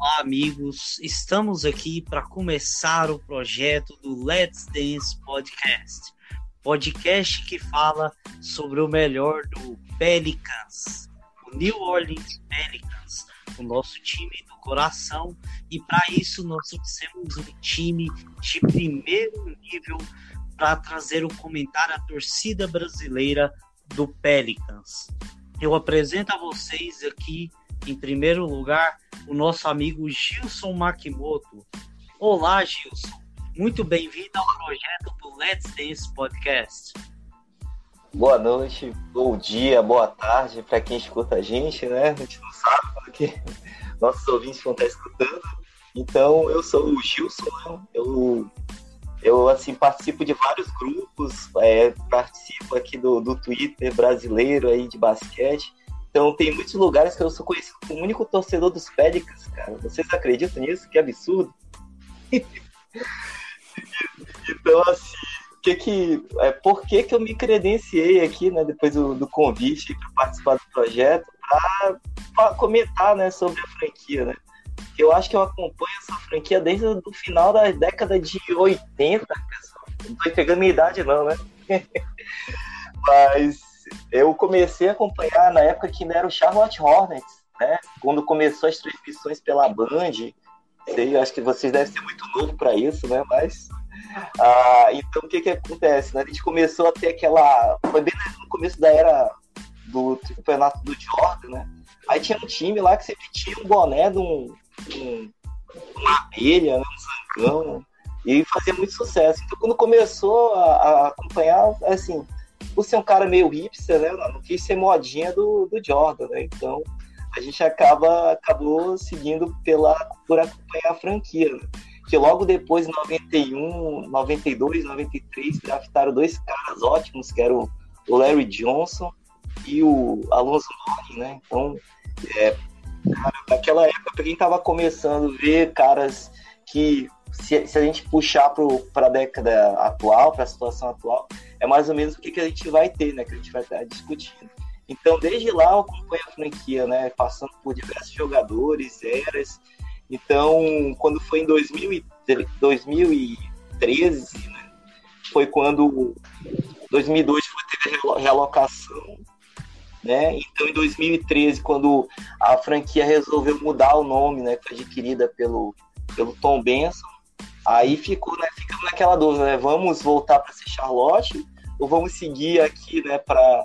Olá, amigos. Estamos aqui para começar o projeto do Let's Dance Podcast. Podcast que fala sobre o melhor do Pelicans, o New Orleans Pelicans, o nosso time do coração. E para isso nós trouxemos um time de primeiro nível para trazer o comentário à torcida brasileira do Pelicans. Eu apresento a vocês aqui, em primeiro lugar, o nosso amigo Gilson Makimoto. Olá, Gilson. Muito bem-vindo ao projeto do Let's Dance Podcast. Boa noite, bom dia, boa tarde para quem escuta a gente, né? A gente não sabe porque nossos ouvintes vão estar escutando. Então, eu sou o Gilson, né? eu, eu assim, participo de vários grupos, é, participo aqui do, do Twitter brasileiro aí de basquete. Então tem muitos lugares que eu sou conhecido como único torcedor dos Pelicans, cara. Vocês acreditam nisso? Que absurdo. então, assim, que que, é, por que, que eu me credenciei aqui, né, depois do, do convite para participar do projeto, para comentar, né, sobre a franquia, né? Eu acho que eu acompanho essa franquia desde o final da década de 80, pessoal. Não tô entregando minha idade, não, né? Mas eu comecei a acompanhar na época que ainda era o Charlotte Hornets, né? Quando começou as transmissões pela Band. Sei, acho que vocês devem ser muito novo para isso, né? Mas ah, então o que que acontece? Né? A gente começou a ter aquela, foi bem no começo da era do campeonato do Jordan, né? Aí tinha um time lá que sempre tinha um boné de um, um uma abelha, né? um zangão, e fazia muito sucesso. Então quando começou a, a acompanhar, assim, por ser um cara meio hipster, né? Não quis ser modinha do, do Jordan, né? Então a gente acaba acabou seguindo pela por acompanhar a franquia. Né? Que logo depois, em 91, 92, 93, draftaram dois caras ótimos, que eram o Larry Johnson e o Alonso Mourning, né? Então, é, cara, naquela época, pra quem tava começando a ver caras que se, se a gente puxar para a década atual, para a situação atual, é mais ou menos o que, que a gente vai ter, né? Que a gente vai estar discutindo. Então, desde lá, eu acompanho a franquia, né? Passando por diversos jogadores, eras. Então, quando foi em 2013, né? Foi quando 2002 foi, teve a realocação, né? Então, em 2013, quando a franquia resolveu mudar o nome, né? Foi adquirida pelo, pelo Tom Benson, Aí ficou, né, ficamos naquela dúvida, né? Vamos voltar para ser Charlotte ou vamos seguir aqui, né, para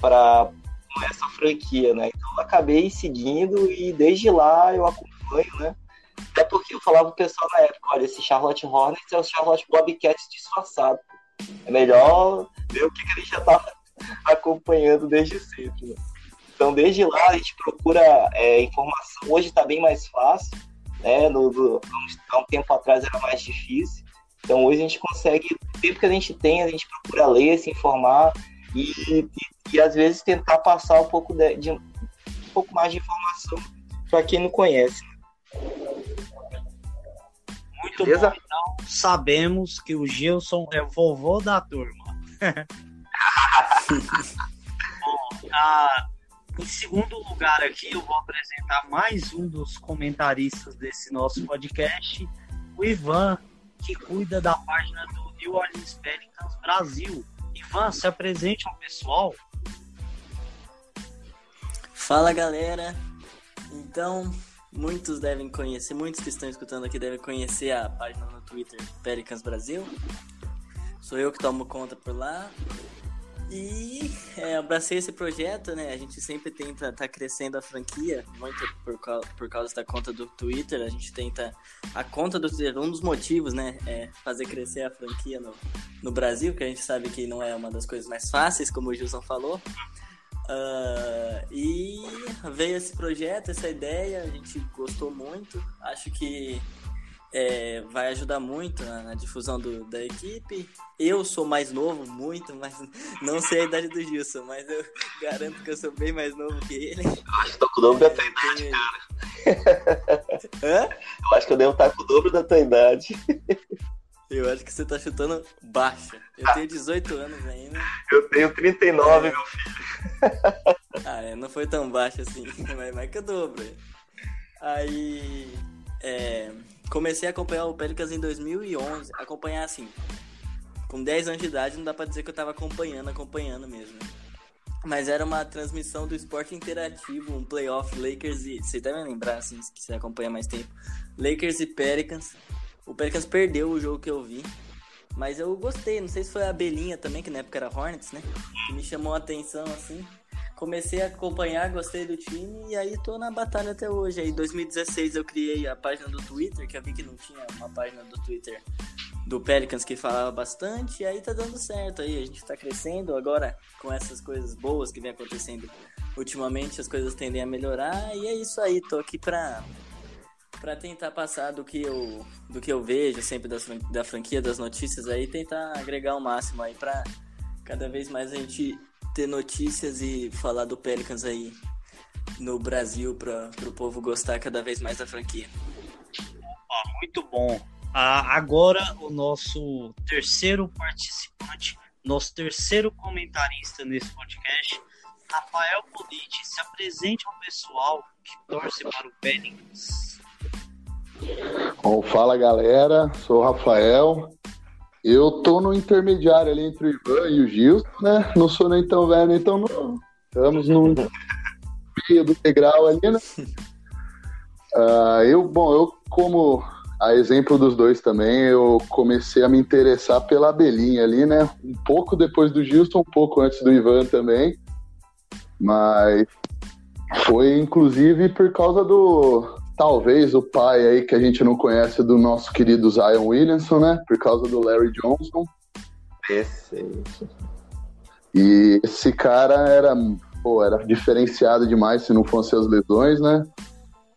para essa franquia, né? Então eu acabei seguindo e desde lá eu acompanho, né? Até porque eu falava pro pessoal na época, olha, esse Charlotte Hornets é o Charlotte Bobcats disfarçado. É melhor ver o que, gente já tá acompanhando desde sempre. Né? Então, desde lá, a gente procura é, informação. Hoje está bem mais fácil né? No, no, há um tempo atrás era mais difícil. Então hoje a gente consegue, o tempo que a gente tem, a gente procura ler, se informar e, e, e às vezes tentar passar um pouco de, de um pouco mais de informação para quem não conhece. Muito Beleza? bom. Então sabemos que o Gilson é o vovô da turma. bom, a, em segundo lugar aqui, eu vou apresentar mais um dos comentaristas desse nosso podcast, o Ivan, que cuida da página do New Orleans Pelicans Brasil. Ivan, se apresente ao pessoal. Fala, galera. Então, muitos devem conhecer, muitos que estão escutando aqui devem conhecer a página no Twitter Pelicans Brasil. Sou eu que tomo conta por lá. E é, abracei esse projeto, né? A gente sempre tenta estar tá crescendo a franquia, muito por, por causa da conta do Twitter. A gente tenta. A conta do Twitter, um dos motivos, né? É fazer crescer a franquia no, no Brasil, que a gente sabe que não é uma das coisas mais fáceis, como o Gilson falou. Uh, e veio esse projeto, essa ideia, a gente gostou muito. Acho que é, vai ajudar muito na, na difusão do, da equipe. Eu sou mais novo, muito, mas não sei a idade do Gilson, mas eu garanto que eu sou bem mais novo que ele. Eu acho que tô com o dobro da tua idade, cara. Hã? Eu acho que eu devo estar com o dobro da tua idade. Eu acho que você tá chutando baixo. Eu tenho 18 anos ainda. Eu tenho 39, é... meu filho. Ah, é, não foi tão baixo assim, mas mais que o dobro. Aí é, comecei a acompanhar o Pelicans em 2011. Acompanhar assim, com 10 anos de idade, não dá pra dizer que eu tava acompanhando, acompanhando mesmo. Mas era uma transmissão do esporte interativo, um playoff Lakers e. Você deve lembrar, assim, se quiser acompanhar mais tempo. Lakers e Pelicans. O Pelicans perdeu o jogo que eu vi. Mas eu gostei, não sei se foi a Belinha também, que na época era Hornets, né? Que me chamou a atenção assim. Comecei a acompanhar, gostei do time e aí tô na batalha até hoje. Aí em 2016 eu criei a página do Twitter, que eu vi que não tinha uma página do Twitter do Pelicans que falava bastante, e aí tá dando certo aí, a gente tá crescendo agora com essas coisas boas que vem acontecendo ultimamente, as coisas tendem a melhorar, e é isso aí, tô aqui pra para tentar passar do que eu do que eu vejo sempre da, da franquia das notícias aí tentar agregar o máximo aí para cada vez mais a gente ter notícias e falar do Pelicans aí no Brasil para o povo gostar cada vez mais da franquia. muito bom. Ah, agora o nosso terceiro participante, nosso terceiro comentarista nesse podcast, Rafael Politi, se apresente ao pessoal que torce para o Pelicans. Bom, fala galera, sou o Rafael. Eu tô no intermediário ali entre o Ivan e o Gilson, né? Não sou nem tão velho nem tão novo. Estamos no meio do degrau ali, né? Uh, eu, bom, eu como a exemplo dos dois também, eu comecei a me interessar pela Belinha ali, né? Um pouco depois do Gilson, um pouco antes do Ivan também. Mas foi inclusive por causa do talvez o pai aí que a gente não conhece do nosso querido Zion Williamson, né? Por causa do Larry Johnson. Perfeito. E esse cara era, pô, era diferenciado demais se não fossem as lesões, né?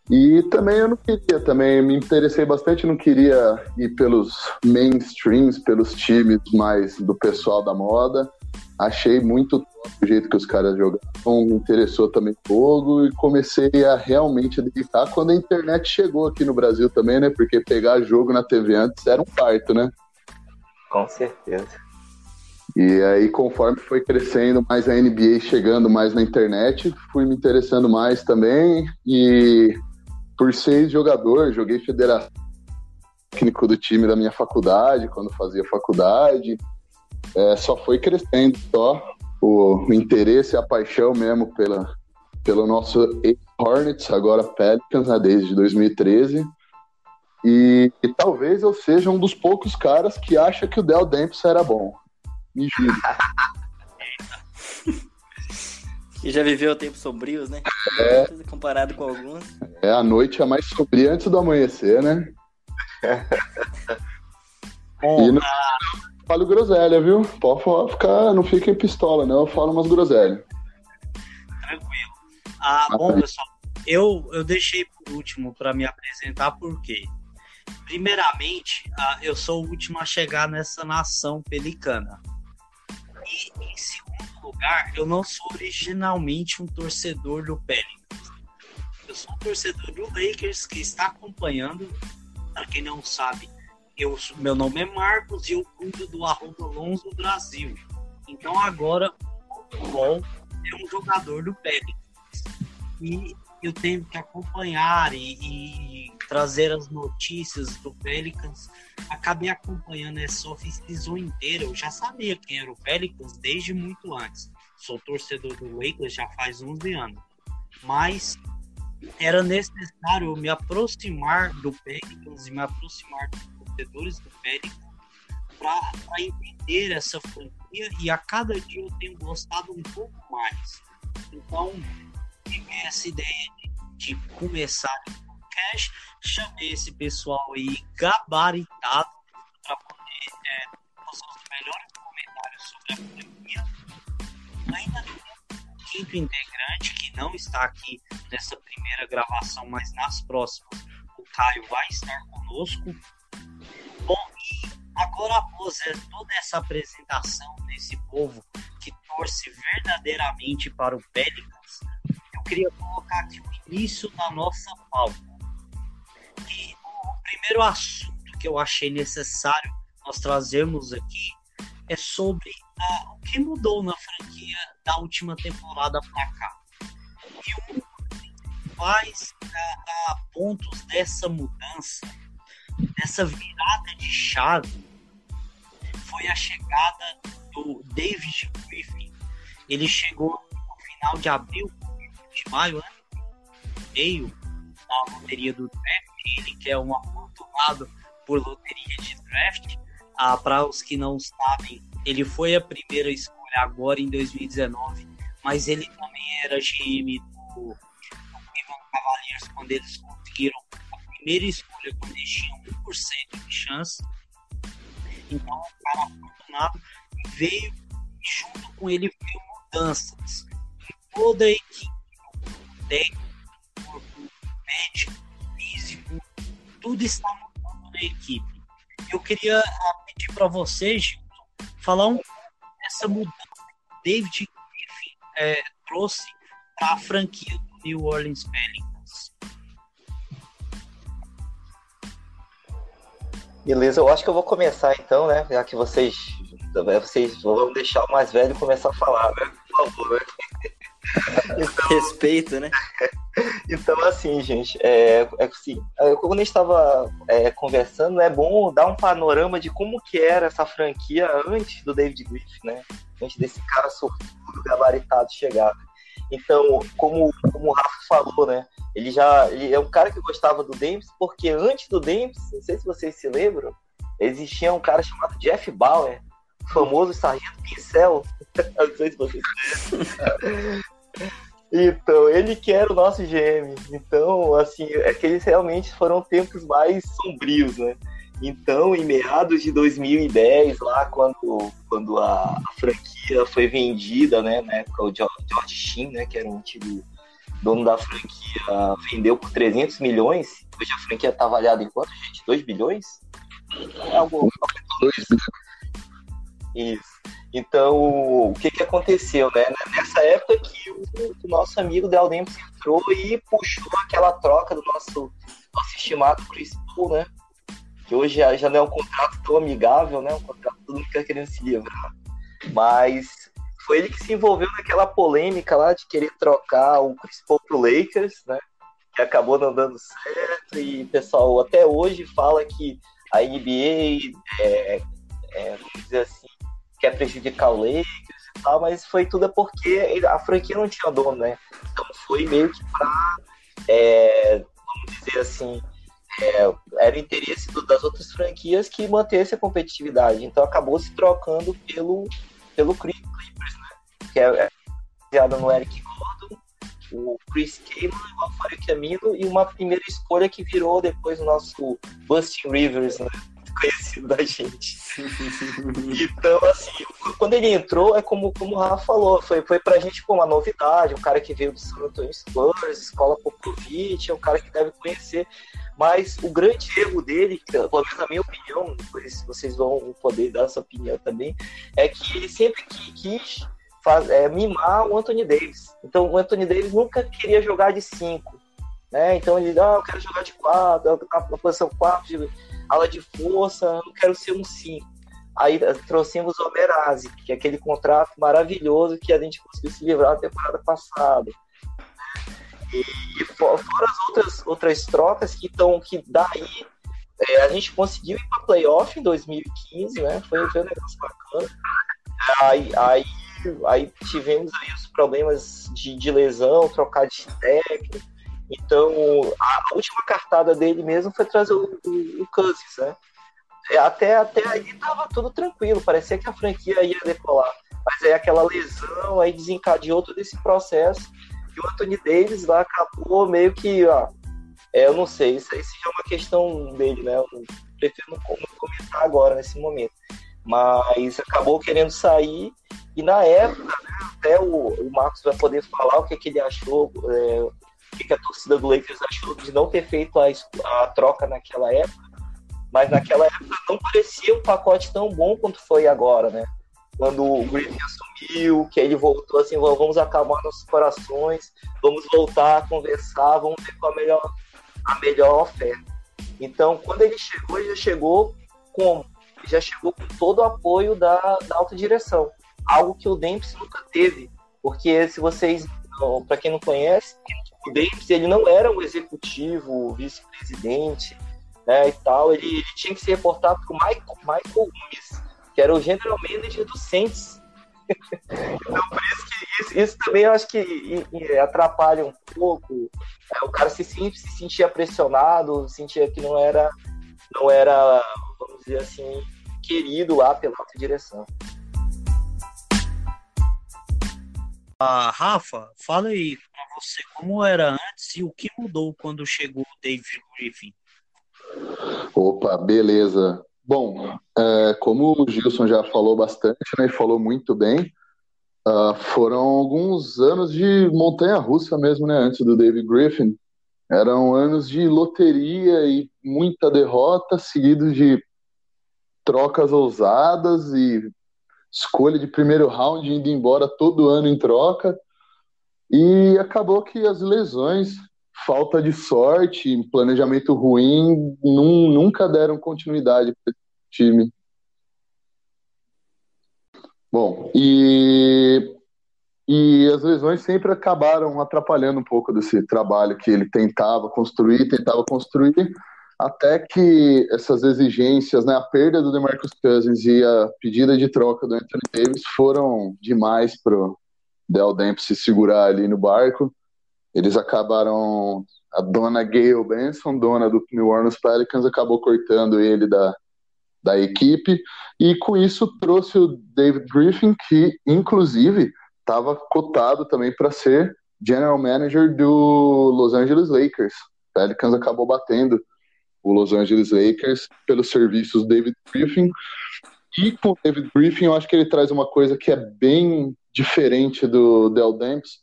E também eu não queria, também me interessei bastante, não queria ir pelos mainstreams, pelos times mais do pessoal da moda. Achei muito o jeito que os caras jogavam, me interessou também o jogo e comecei a realmente dedicar quando a internet chegou aqui no Brasil também, né? Porque pegar jogo na TV antes era um parto, né? Com certeza. E aí, conforme foi crescendo mais a NBA, chegando mais na internet, fui me interessando mais também. E por ser jogador, joguei federação técnico do time da minha faculdade, quando fazia faculdade. É, só foi crescendo só o, o interesse e a paixão mesmo pela, pelo nosso Hornets, agora Pelicans, né, desde 2013. E, e, talvez eu seja um dos poucos caras que acha que o Del Dempsey era bom. Me juro. E já viveu tempos sombrios, né? É, Comparado com alguns. É, a noite é mais sombria antes do amanhecer, né? Bom, E no- ah, Falo groselha, viu? Pode ficar, não fica em pistola, não. Eu falo umas groselhas. tranquilo. Ah, bom, pessoal, eu, eu deixei por último para me apresentar porque, primeiramente, ah, eu sou o último a chegar nessa nação pelicana. E, em segundo lugar, eu não sou originalmente um torcedor do Pelicans. Eu sou um torcedor do Lakers que está acompanhando. Para quem não sabe, eu, meu nome é Marcos e eu cuido do arroba Lonzo Brasil. Então agora, o bom é um jogador do Pelicans. E eu tenho que acompanhar e, e trazer as notícias do Pelicans. Acabei acompanhando essa off-season inteira. Eu já sabia quem era o Pelicans desde muito antes. Sou torcedor do Lakers já faz 11 anos. Mas era necessário me aproximar do Pelicans e me aproximar dos torcedores do Pelicans para entender essa franquia e a cada dia eu tenho gostado um pouco mais. Então, tive essa ideia de, de começar o podcast, chamei esse pessoal aí gabaritado para poder é, fazer os melhores comentários sobre a franquia. Ainda tem um quinto integrante que não está aqui nessa primeira gravação, mas nas próximas o Caio vai estar conosco. Bom, agora após toda essa apresentação desse povo que torce verdadeiramente para o Pelicans, eu queria colocar aqui o início da nossa pauta. E o primeiro assunto que eu achei necessário nós trazermos aqui é sobre ah, o que mudou na franquia da última temporada para cá. E um principais a, a pontos dessa mudança, dessa virada de chave, foi a chegada do David Griffin. Ele chegou no final de abril, de maio, né? meio na loteria do draft. Ele que é um afortunado por loteria de draft. Ah, Para os que não sabem, ele foi a primeira escolha agora em 2019, mas ele também era GM do, do Cavaliers quando eles conseguiram primeira escolha quando eles tinham 1% de chance. Então, o cara afortunado veio junto com ele veio mudanças em toda a equipe, técnico, corpo médico, físico, tudo está mudando na equipe. Eu queria ah, pedir para vocês, Gilson, falar um dessa mudança que David Griffin é, trouxe para a franquia do New Orleans Pelicans. Beleza, eu acho que eu vou começar então, né? Já que vocês, vocês vão deixar o mais velho começar a falar, né? Por favor, né? Então, Respeito, né? Então, assim, gente, é, é assim, quando a gente estava é, conversando, é bom dar um panorama de como que era essa franquia antes do David Griffin, né? Antes desse cara sortudo, gabaritado chegar. Então, como, como o Rafa falou, né? Ele já ele é um cara que gostava do Dempsey, porque antes do Dempsey, não sei se vocês se lembram, existia um cara chamado Jeff Bauer, famoso sargento pincel. não sei se vocês. Então, ele que era o nosso GM. Então, assim, é que eles realmente foram tempos mais sombrios, né? Então, em meados de 2010, lá quando, quando a, a franquia foi vendida, né, na época o George, Sheen, né, que era um antigo dono da franquia, vendeu por 300 milhões. Hoje a franquia tá avaliada em quanto, gente? 2 bilhões? É algo... 2 bilhões. Isso. Então, o que, que aconteceu, né? Nessa época que o, o nosso amigo Del Dempsey entrou e puxou aquela troca do nosso, nosso estimado Chris Paul, né? Que hoje já não é um contrato tão amigável, né? Um contrato todo mundo fica querendo se livrar. Mas foi ele que se envolveu naquela polêmica lá de querer trocar o Chris Paul pro Lakers, né? Que acabou não dando certo e o pessoal até hoje fala que a NBA é, é, vamos dizer assim, quer prejudicar o Lakers e tal, mas foi tudo porque a franquia não tinha dono, né? Então foi meio que pra, é, vamos dizer assim, é, era o interesse do, das outras franquias que mantesse a competitividade. Então acabou se trocando pelo, pelo Clippers, né? Que é, é baseado no Eric Gordon, o Chris Kaman, o Alfaro Camino e uma primeira escolha que virou depois o nosso Bustin Rivers, né? Conhecido da gente. então, assim, quando ele entrou, é como, como o Rafa falou, foi, foi pra gente pô, uma novidade, um cara que veio do San Antonio Spurs, escola Popovich, é um cara que deve conhecer. Mas o grande erro dele, pelo menos na minha opinião, depois vocês vão poder dar sua opinião também, é que ele sempre quis faz, é, mimar o Anthony Davis. Então o Anthony Davis nunca queria jogar de 5. Né? Então ele, ah, eu quero jogar de 4, na posição 4, ala de força, eu quero ser um 5. Aí trouxemos o Omerazzi, que é aquele contrato maravilhoso que a gente conseguiu se livrar na temporada passada. E, e fora as outras, outras trocas que estão, que daí é, a gente conseguiu ir para playoff em 2015, né? Foi, foi um negócio bacana. Aí, aí, aí tivemos aí os problemas de, de lesão, trocar de técnico. Então, a última cartada dele mesmo foi trazer o, o, o Cousins, né? É, até, até aí tava tudo tranquilo, parecia que a franquia ia decolar. Mas aí aquela lesão aí desencadeou todo esse processo. E o Anthony Davis lá acabou meio que, ó, é, eu não sei, isso aí é uma questão dele, né? Eu prefiro não comentar agora nesse momento. Mas acabou querendo sair e na época, né, até o, o Marcos vai poder falar o que, que ele achou, é, o que a torcida do Lakers achou de não ter feito a, a troca naquela época, mas naquela época não parecia um pacote tão bom quanto foi agora, né? Quando o Griffin assumiu, que ele voltou assim, vamos acalmar nossos corações, vamos voltar a conversar, vamos ver qual a melhor, a melhor oferta. Então, quando ele chegou, ele já chegou com já chegou com todo o apoio da, da alta direção, algo que o Dempsey nunca teve, porque se vocês, para quem não conhece, quem não Davis ele não era um executivo, vice-presidente, né, e tal, ele, ele, tinha que se reportar para o Michael, Michael Gomes, que era o general manager do Saints. então, por isso que isso, isso, também eu acho que atrapalha um pouco. É, o cara se, se sentia pressionado, sentia que não era, não era, vamos dizer assim, querido lá pela alta direção. Ah, Rafa, fala aí para você como era antes e o que mudou quando chegou o David Griffin. Opa, beleza. Bom, é, como o Gilson já falou bastante, né, falou muito bem, uh, foram alguns anos de montanha-russa mesmo, né, antes do David Griffin. Eram anos de loteria e muita derrota, seguidos de trocas ousadas e escolha de primeiro round indo embora todo ano em troca. E acabou que as lesões falta de sorte, planejamento ruim, num, nunca deram continuidade para esse time. Bom, e, e as lesões sempre acabaram atrapalhando um pouco desse trabalho que ele tentava construir, tentava construir, até que essas exigências, né, a perda do DeMarcus Cousins e a pedida de troca do Anthony Davis foram demais para o Del Dempsey segurar ali no barco eles acabaram. A dona Gail Benson, dona do New Orleans Pelicans, acabou cortando ele da, da equipe, e com isso trouxe o David Griffin, que inclusive estava cotado também para ser general manager do Los Angeles Lakers. Pelicans acabou batendo o Los Angeles Lakers pelos serviços David Griffin. E com o David Griffin, eu acho que ele traz uma coisa que é bem diferente do Del Demps,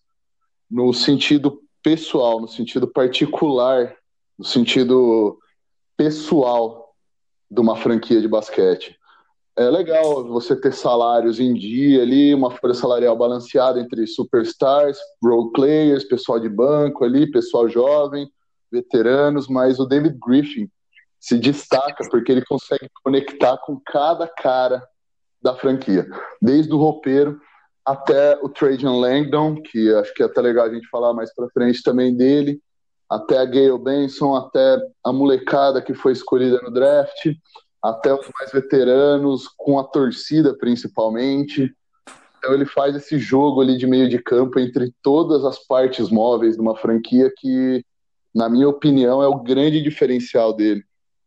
no sentido pessoal, no sentido particular, no sentido pessoal de uma franquia de basquete. É legal você ter salários em dia ali, uma folha salarial balanceada entre superstars, role players, pessoal de banco ali, pessoal jovem, veteranos, mas o David Griffin se destaca porque ele consegue conectar com cada cara da franquia, desde o roupeiro até o Trajan Langdon, que acho que é até legal a gente falar mais para frente também dele, até a Gayle Benson, até a molecada que foi escolhida no draft, até os mais veteranos, com a torcida principalmente. Então ele faz esse jogo ali de meio de campo entre todas as partes móveis de uma franquia que, na minha opinião, é o grande diferencial dele.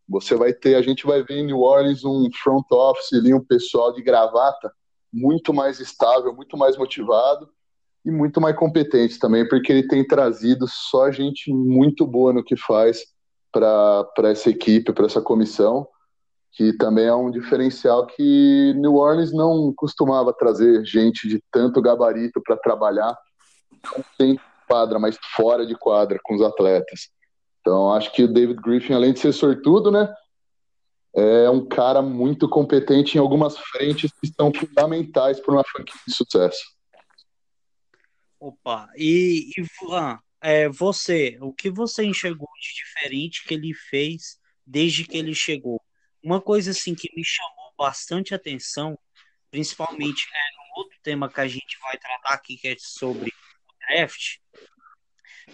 Você vai ter, a gente vai ver em New Orleans um front office ali, um pessoal de gravata, muito mais estável, muito mais motivado e muito mais competente também, porque ele tem trazido só gente muito boa no que faz para essa equipe, para essa comissão, que também é um diferencial que New Orleans não costumava trazer gente de tanto gabarito para trabalhar, não tem quadra, mas fora de quadra com os atletas. Então, acho que o David Griffin, além de ser sortudo, né, é um cara muito competente em algumas frentes que são fundamentais para uma franquia de sucesso. Opa, e, e é, você, o que você enxergou de diferente que ele fez desde que ele chegou? Uma coisa assim que me chamou bastante atenção, principalmente é um outro tema que a gente vai tratar aqui, que é sobre draft,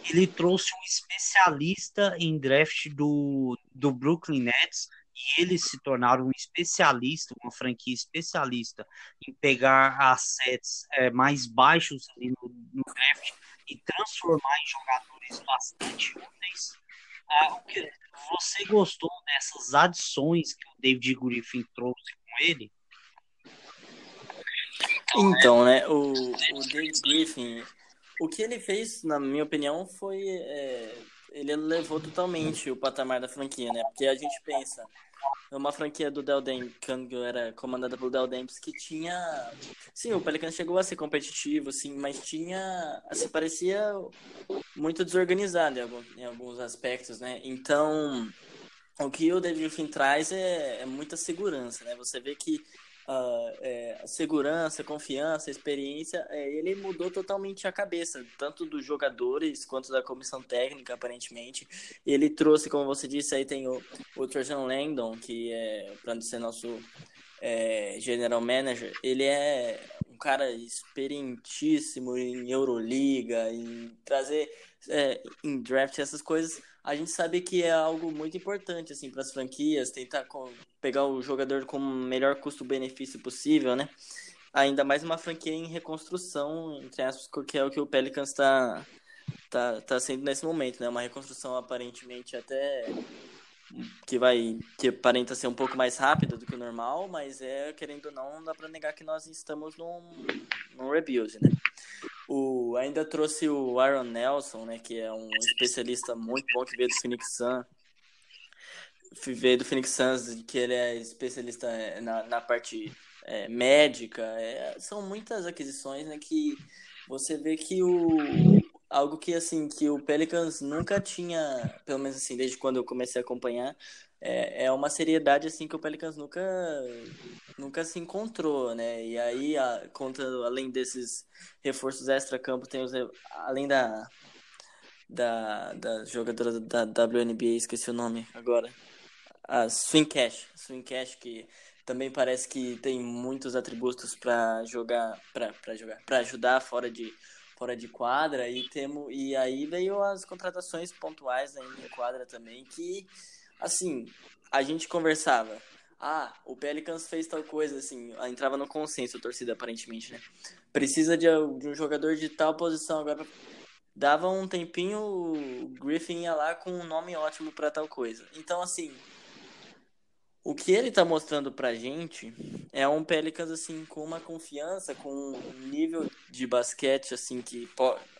ele trouxe um especialista em draft do, do Brooklyn Nets, e eles se tornaram um especialista, uma franquia especialista em pegar assets é, mais baixos ali no, no, draft e transformar em jogadores bastante úteis. Ah, você gostou dessas adições que o David Griffin trouxe com ele? Então, né, o, o David Griffin, o que ele fez, na minha opinião, foi é, ele elevou totalmente o patamar da franquia, né? Porque a gente pensa, uma franquia do Del Demps, quando era comandada pelo Del Demps, que tinha... Sim, o Pelicans chegou a ser competitivo, assim, mas tinha... Assim, parecia muito desorganizado em alguns, aspectos, né? Então, o que o David Finn traz é, é muita segurança, né? Você vê que uh, é, segurança, confiança, experiência, é, ele mudou totalmente a cabeça, tanto dos jogadores quanto da comissão técnica, aparentemente. Ele trouxe, como você disse, aí tem o, o Trajan Langdon, que é, para ser nosso é, general manager, ele é um cara experientíssimo em Euroliga, em trazer é, em draft essas coisas, a gente sabe que é algo muito importante assim para as franquias, tentar com, pegar o jogador com o melhor custo-benefício possível, né? Ainda mais uma franquia em reconstrução, entre aspas, que é o que o Pelicans está tá, tá sendo nesse momento, né? Uma reconstrução aparentemente até que vai que aparenta ser um pouco mais rápida do que o normal, mas é querendo ou não, não dá para negar que nós estamos num, num rebuild, né? O ainda trouxe o Aaron Nelson, né, que é um especialista muito bom que veio do Phoenix Suns. Veio do Phoenix Suns, que ele é especialista é, na, na parte é, médica. É, são muitas aquisições, né, que você vê que o algo que assim que o Pelicans nunca tinha, pelo menos assim desde quando eu comecei a acompanhar, é, é uma seriedade assim que o Pelicans nunca nunca se encontrou, né? E aí a, além desses reforços extra campo tem os além da da, da jogadora da WNBA, esqueci o nome agora. A Swing Cash, Swing Cash que também parece que tem muitos atributos para jogar para jogar para ajudar fora de fora de quadra e temos e aí veio as contratações pontuais aí em quadra também que assim a gente conversava. Ah o Pelicans fez tal coisa assim. Entrava no consenso a torcida aparentemente né? Precisa de, de um jogador de tal posição agora. Dava um tempinho o Griffin ia lá com um nome ótimo para tal coisa. Então assim o que ele tá mostrando pra gente é um Pelicans assim com uma confiança, com um nível de basquete assim que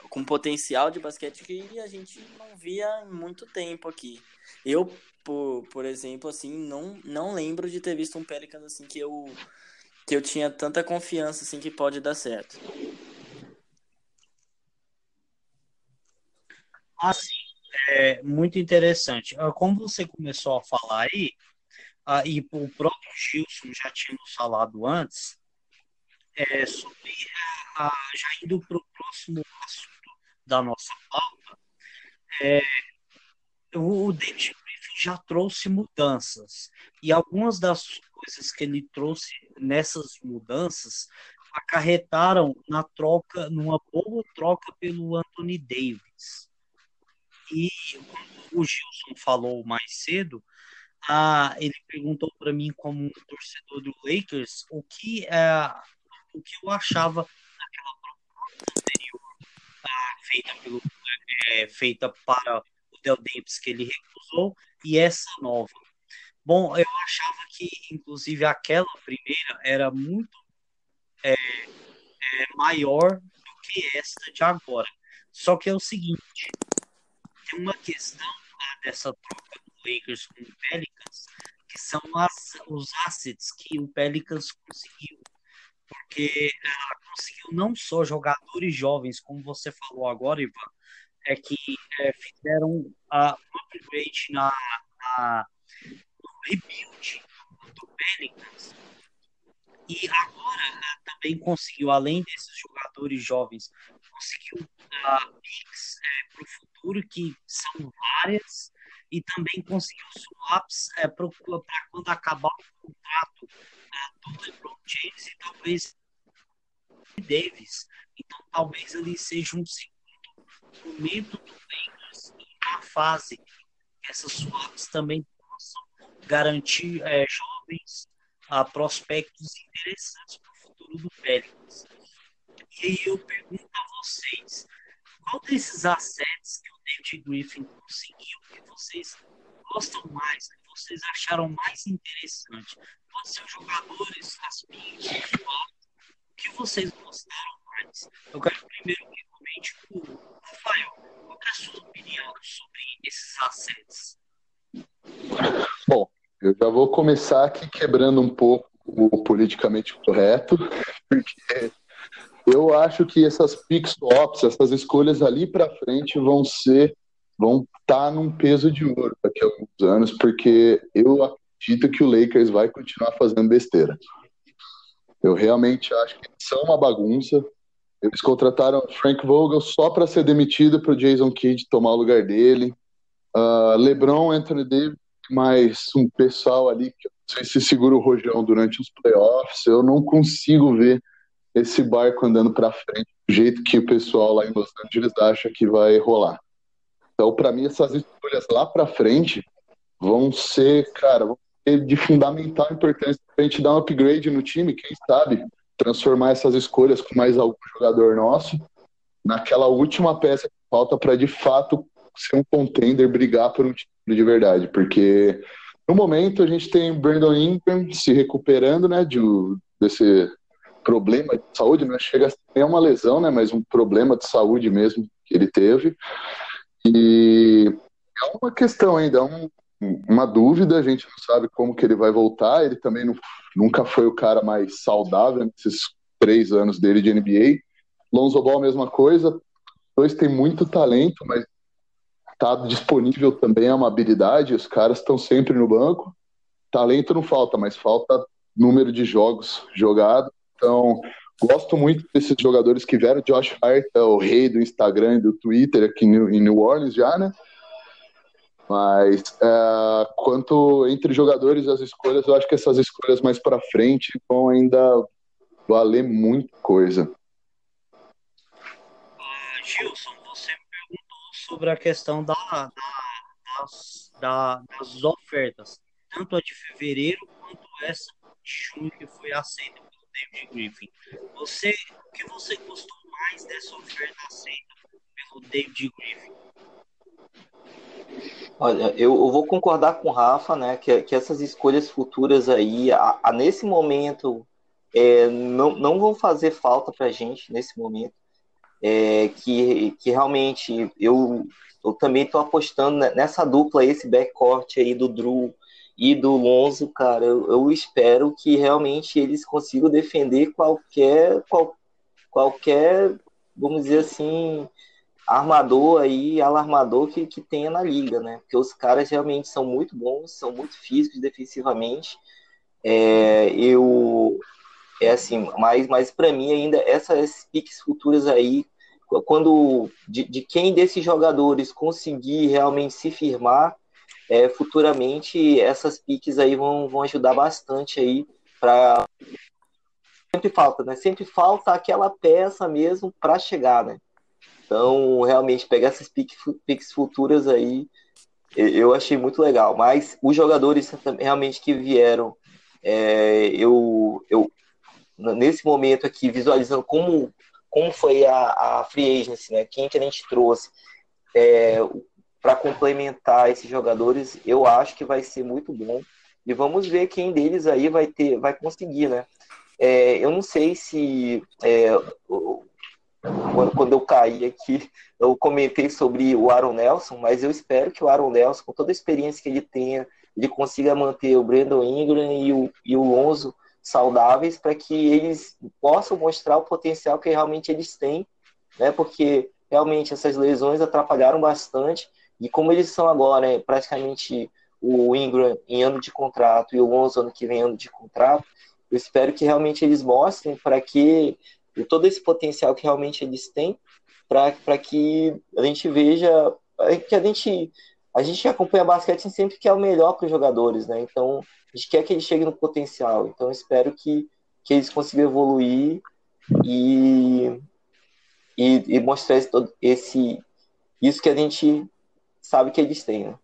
com potencial de basquete que a gente não via há muito tempo aqui. Eu, por, por exemplo, assim, não não lembro de ter visto um Pelicans assim que eu que eu tinha tanta confiança assim que pode dar certo. Assim, é muito interessante. Ah, como você começou a falar aí, ah, e o próprio Gilson já tinha falado antes, é, sobre, já indo para o próximo assunto da nossa pauta, é, o David já trouxe mudanças, e algumas das coisas que ele trouxe nessas mudanças acarretaram na troca, numa boa troca pelo Anthony Davis. E o Gilson falou mais cedo, ah, ele perguntou para mim como um torcedor do Lakers o que é o que eu achava daquela proposta anterior ah, feita pelo é, feita para o Del Davis que ele recusou e essa nova. Bom, eu achava que inclusive aquela primeira era muito é, é, maior do que esta de agora. Só que é o seguinte, tem uma questão ah, dessa troca Lakers com o Pelicans, que são as, os assets que o Pelicans conseguiu. Porque uh, conseguiu não só jogadores jovens, como você falou agora, Ivan, é que é, fizeram uh, um upgrade na, na, rebuild do Pelicans. E agora uh, também conseguiu, além desses jogadores jovens, conseguiu uh, picks é, para o futuro, que são várias, e também conseguiu swaps é, para quando acabar o contrato é, do LeBron James e talvez Davis. Então talvez ele seja um do Lakers em uma fase que essas swaps também possam garantir é, jovens a prospectos interessantes para o futuro do Pelicans. E aí eu pergunto a vocês, qual desses assets que o David Griffin conseguiu que vocês gostam mais, que vocês acharam mais interessante? Pode ser os jogadores, as pins, o que vocês gostaram mais? Eu quero primeiro que comente o Rafael. Qual é a sua opinião sobre esses assets? Bom, eu já vou começar aqui quebrando um pouco o politicamente correto, porque eu acho que essas pick swaps, essas escolhas ali para frente vão ser, vão estar tá num peso de ouro daqui a alguns anos, porque eu acredito que o Lakers vai continuar fazendo besteira. Eu realmente acho que são uma bagunça. Eles contrataram Frank Vogel só para ser demitido para o Jason Kidd tomar o lugar dele. Uh, LeBron, Anthony Davis, mais um pessoal ali que não sei se segura o rojão durante os playoffs. Eu não consigo ver esse barco andando para frente do jeito que o pessoal lá em Los Angeles acha que vai rolar. Então, para mim, essas escolhas lá para frente vão ser, cara, vão ser de fundamental importância para a gente dar um upgrade no time, quem sabe transformar essas escolhas com mais algum jogador nosso naquela última peça que falta para de fato ser um contender, brigar por um título de verdade, porque no momento a gente tem Brandon Ingram se recuperando, né, de, desse problema de saúde, não né? chega a uma lesão, né, mas um problema de saúde mesmo que ele teve. E é uma questão ainda, é um, uma dúvida, a gente não sabe como que ele vai voltar, ele também não, nunca foi o cara mais saudável nesses três anos dele de NBA. Lonzo Ball, mesma coisa, dois têm muito talento, mas tá disponível também é uma habilidade, os caras estão sempre no banco. Talento não falta, mas falta número de jogos jogados. Então, gosto muito desses jogadores que vieram. Josh Hart é o rei do Instagram e do Twitter aqui em New Orleans já, né? Mas é, quanto entre jogadores as escolhas, eu acho que essas escolhas mais para frente vão ainda valer muita coisa. Uh, Gilson, você me perguntou sobre a questão da, da, das, da, das ofertas, tanto a de fevereiro quanto essa de junho que foi aceita pelo David Griffin. Você, o que você gostou mais dessa oferta aceita pelo David Griffin? Olha, eu, eu, vou concordar com o Rafa, né, que, que essas escolhas futuras aí, a, a nesse momento, é, não, não vão fazer falta para a gente nesse momento. É, que, que realmente eu, eu também estou apostando nessa dupla, esse backcourt aí do Drew e do Lonzo, cara. Eu, eu espero que realmente eles consigam defender qualquer, qual, qualquer, vamos dizer assim, armador aí, alarmador que, que tenha na liga, né? Porque os caras realmente são muito bons, são muito físicos defensivamente. É, eu é assim, mas, mas para mim ainda essas piques futuras aí, quando de, de, quem desses jogadores conseguir realmente se firmar, é, futuramente essas piques aí vão, vão ajudar bastante aí para sempre falta, né? Sempre falta aquela peça mesmo para chegar, né? Então, realmente, pegar essas piques futuras aí, eu achei muito legal. Mas os jogadores realmente que vieram, é, eu, eu, nesse momento aqui, visualizando como, como foi a, a free agency, né? quem que a gente trouxe é, para complementar esses jogadores, eu acho que vai ser muito bom. E vamos ver quem deles aí vai ter, vai conseguir, né? É, eu não sei se é, quando eu caí aqui, eu comentei sobre o Aaron Nelson, mas eu espero que o Aaron Nelson, com toda a experiência que ele tenha, ele consiga manter o Brandon Ingram e o, e o Lonzo saudáveis para que eles possam mostrar o potencial que realmente eles têm, né? Porque realmente essas lesões atrapalharam bastante e como eles são agora, né, praticamente o Ingram em ano de contrato e o Lonzo ano que vem ano de contrato, eu espero que realmente eles mostrem para que e todo esse potencial que realmente eles têm para que a gente veja que a gente a gente acompanha basquete sempre quer o melhor para os jogadores, né? Então a gente quer que eles cheguem no potencial. Então espero que, que eles consigam evoluir e, e, e mostrar esse, esse isso que a gente sabe que eles têm, né?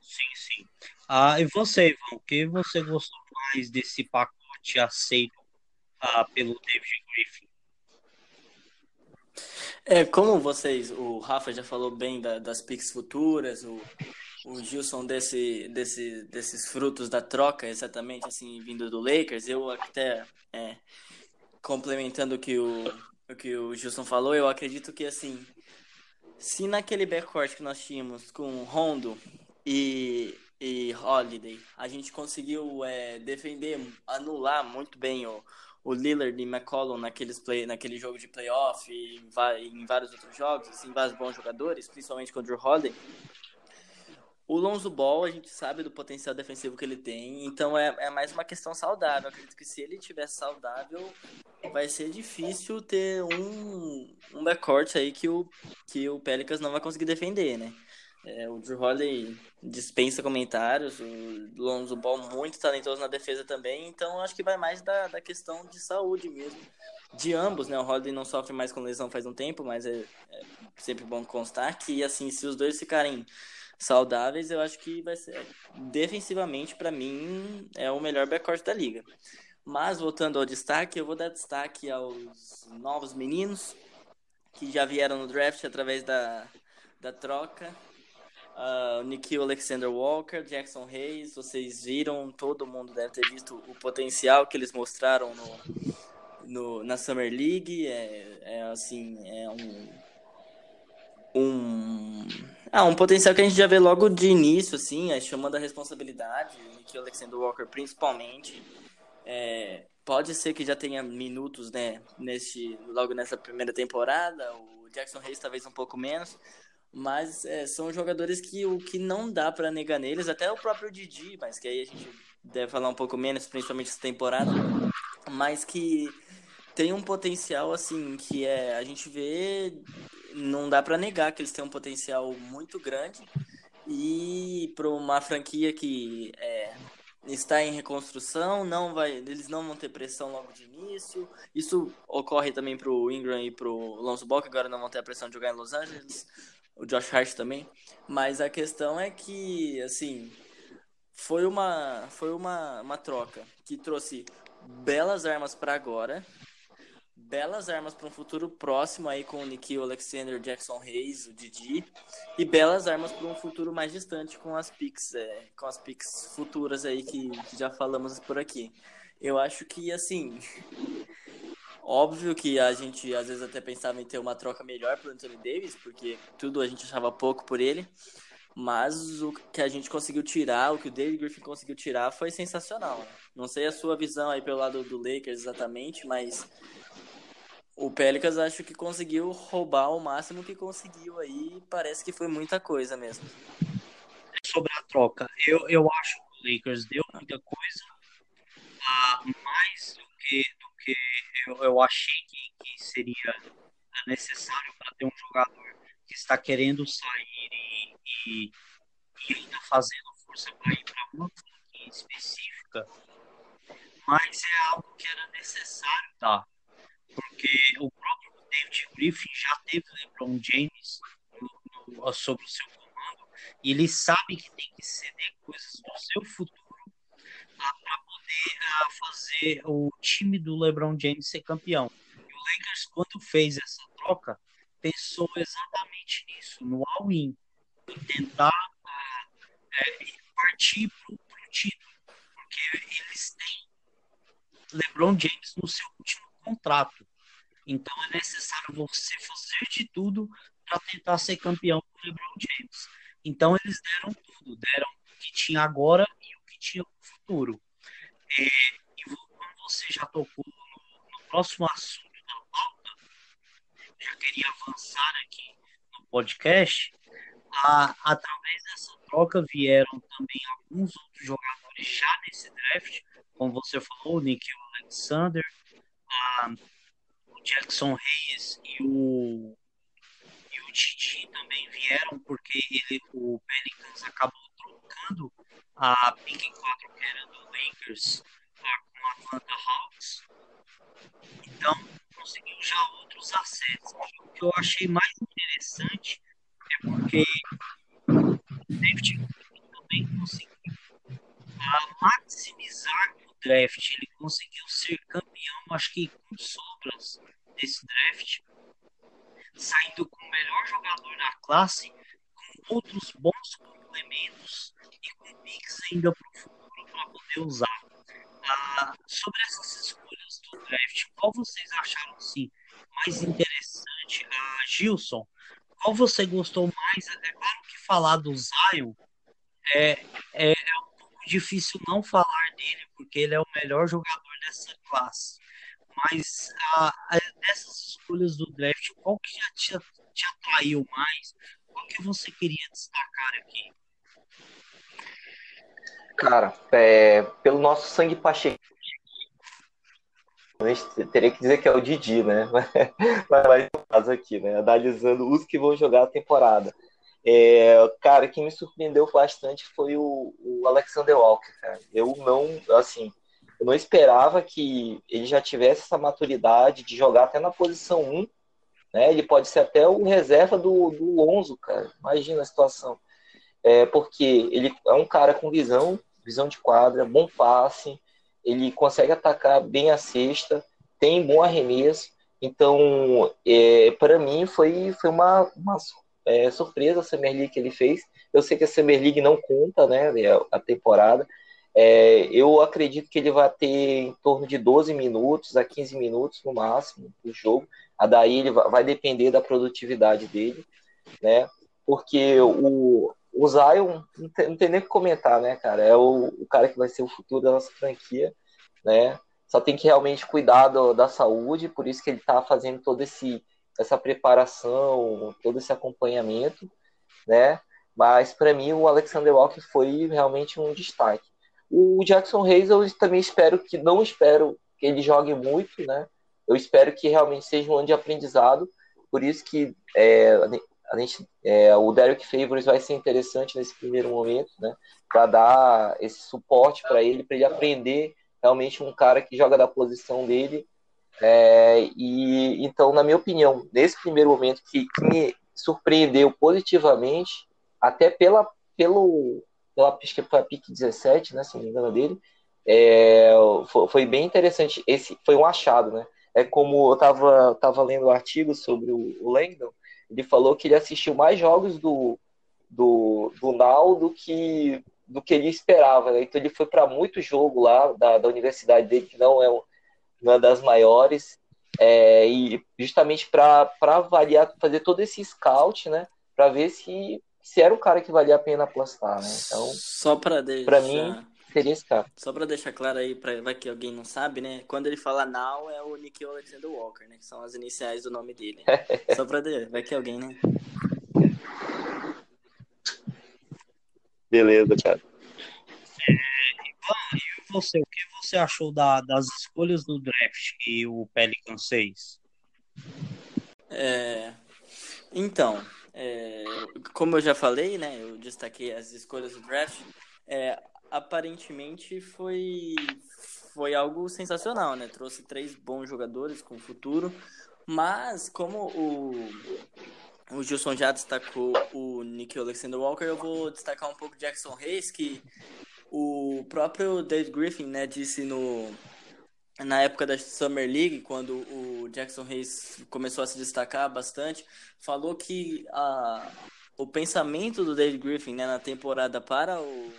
Sim, sim. Ah, e você, Ivan, o que você gostou mais desse pacote aceito uh, pelo David Griffin. É, como vocês, o Rafa já falou bem da, das picks futuras, o, o Gilson desse, desse, desses frutos da troca, exatamente assim, vindo do Lakers, eu até é, complementando o que o, o que o Gilson falou, eu acredito que assim, se naquele backcourt que nós tínhamos com Rondo e, e Holiday, a gente conseguiu é, defender, anular muito bem o, o Lillard e McCollum naqueles play, naquele jogo de playoff e em vários outros jogos, assim, vários bons jogadores, principalmente contra o Holiday. O Lonzo Ball, a gente sabe do potencial defensivo que ele tem, então é, é mais uma questão saudável. Acredito que se ele estiver saudável, vai ser difícil ter um, um backcourt aí que o, que o Pelicans não vai conseguir defender, né? É, o Drew Holiday dispensa comentários, o Lonzo Ball muito talentoso na defesa também, então acho que vai mais da, da questão de saúde mesmo, de ambos, né? O Holiday não sofre mais com lesão faz um tempo, mas é, é sempre bom constar que, assim, se os dois ficarem saudáveis, eu acho que vai ser, defensivamente, para mim, é o melhor backcourt da liga. Mas, voltando ao destaque, eu vou dar destaque aos novos meninos que já vieram no draft através da, da troca uh, Nikhil Alexander Walker, Jackson Hayes, vocês viram, todo mundo deve ter visto o potencial que eles mostraram no, no na Summer League, é, é assim, é um, um, ah, um potencial que a gente já vê logo de início, assim, é, chamando a responsabilidade, o Nikhil Alexander Walker principalmente, é, pode ser que já tenha minutos, né, nesse, logo nessa primeira temporada, o Jackson Hayes talvez um pouco menos, mas é, são jogadores que o que não dá para negar neles, até o próprio Didi, mas que aí a gente deve falar um pouco menos, principalmente essa temporada, mas que tem um potencial assim que é a gente vê não dá para negar que eles têm um potencial muito grande e para uma franquia que é, está em reconstrução, não vai, eles não vão ter pressão logo de início. Isso ocorre também para o Ingram e para o Alonso Ball, que agora não vão ter a pressão de jogar em Los Angeles o Josh Hart também. Mas a questão é que, assim, foi uma, foi uma, uma troca que trouxe belas armas para agora, belas armas para um futuro próximo aí com o Nikhil Alexander, Jackson Hayes, o Didi, e belas armas para um futuro mais distante com as picks, é, com as picks futuras aí que já falamos por aqui. Eu acho que assim, Óbvio que a gente às vezes até pensava em ter uma troca melhor para Anthony Davis, porque tudo a gente achava pouco por ele. Mas o que a gente conseguiu tirar, o que o David Griffin conseguiu tirar foi sensacional. Né? Não sei a sua visão aí pelo lado do Lakers exatamente, mas o Pelicans acho que conseguiu roubar o máximo que conseguiu aí. Parece que foi muita coisa mesmo. Sobre a troca, eu, eu acho que o Lakers deu muita coisa, uh, mais do que, porque eu, eu achei que, que seria necessário para ter um jogador que está querendo sair e, e, e ainda fazendo força para ir para uma franquia específica, mas é algo que era necessário, tá? Porque o próprio David Griffin já teve LeBron James sobre o seu comando e ele sabe que tem que ceder coisas do seu futuro para uh, fazer o time do LeBron James ser campeão. E o Lakers, quando fez essa troca, pensou exatamente nisso, no all-in, em tentar uh, é, partir para o título, porque eles têm LeBron James no seu último contrato. Então é necessário você fazer de tudo para tentar ser campeão com o LeBron James. Então eles deram tudo, deram o que tinha agora e o que tinha no futuro. É, e como você já tocou no, no próximo assunto da pauta, já queria avançar aqui no podcast, a, através dessa troca vieram também alguns outros jogadores já nesse draft, como você falou, o Nikhil Alexander, a, o Jackson Reyes e o e o Titi também vieram porque ele, o Pelicans acabou trocando a pick 4 que era do Lakers tá, com a Atlanta Hawks. Então, conseguiu já outros assets. O que eu achei mais interessante é porque o David também conseguiu maximizar o draft. Ele conseguiu ser campeão, acho que com sobras desse draft, saindo com o melhor jogador da classe, com outros bons complementos e com picks ainda para usar. Ah, sobre essas escolhas do draft, qual vocês acharam assim, mais interessante? Ah, Gilson, qual você gostou mais? É claro que falar do Zion é, é, é um pouco difícil não falar dele, porque ele é o melhor jogador dessa classe. Mas ah, dessas escolhas do draft, qual que te, te atraiu mais? Qual que você queria destacar aqui? Cara, é, pelo nosso sangue pacheco, teria que dizer que é o Didi, né? Mas, mas no caso aqui, né? Analisando os que vão jogar a temporada. É, cara, quem me surpreendeu bastante foi o, o Alexander Walker, cara. Eu não, assim, eu não esperava que ele já tivesse essa maturidade de jogar até na posição 1. Né? Ele pode ser até o reserva do, do Lonzo, cara. Imagina a situação. É, porque ele é um cara com visão, visão de quadra, bom passe, ele consegue atacar bem a cesta, tem bom arremesso. Então, é, para mim, foi, foi uma, uma é, surpresa a Summer League que ele fez. Eu sei que a Summer League não conta né, a temporada, é, eu acredito que ele vai ter em torno de 12 minutos a 15 minutos no máximo do jogo. A daí ele vai, vai depender da produtividade dele, né? Porque o, o Zion não tem, não tem nem o que comentar, né, cara? É o, o, cara que vai ser o futuro da nossa franquia, né? Só tem que realmente cuidar do, da saúde, por isso que ele está fazendo todo esse essa preparação, todo esse acompanhamento, né? Mas para mim o Alexander Walker foi realmente um destaque. O Jackson Reis eu também espero que, não espero que ele jogue muito, né? Eu espero que realmente seja um ano de aprendizado, por isso que é, a gente, é, o Derek Favors vai ser interessante nesse primeiro momento, né? Para dar esse suporte para ele, para ele aprender realmente um cara que joga da posição dele. É, e então, na minha opinião, nesse primeiro momento que, que me surpreendeu positivamente, até pela, pelo, pela que foi a PIC 17, né, se não me engano dele, é, foi, foi, bem interessante. Esse foi um achado, né? É como eu tava, tava lendo um artigo sobre o, o Langdon, ele falou que ele assistiu mais jogos do, do, do Now do que, do que ele esperava. Né? Então ele foi para muito jogo lá da, da universidade dele, que não é uma das maiores, é, e justamente para avaliar, fazer todo esse scout, né? Para ver se se era o cara que valia a pena apostar, né? Então, só para deixar... Para mim, seria esse cara. Só para deixar claro aí, para vai que alguém não sabe, né? Quando ele fala Now é o Nick Alexander Walker, né? Que são as iniciais do nome dele. só para vai que alguém, né? Beleza, cara. É, Ivan, e você, o que você achou da, das escolhas do draft e o Pelican 6? É, então, é, como eu já falei, né, eu destaquei as escolhas do draft, é, aparentemente foi, foi algo sensacional, né? Trouxe três bons jogadores com futuro, mas como o, o Gilson já destacou o Nick Alexander Walker, eu vou destacar um pouco Jackson Reis, que o próprio Dave Griffin né, disse no, na época da Summer League, quando o Jackson Hayes começou a se destacar bastante, falou que a, o pensamento do David Griffin né, na temporada para o,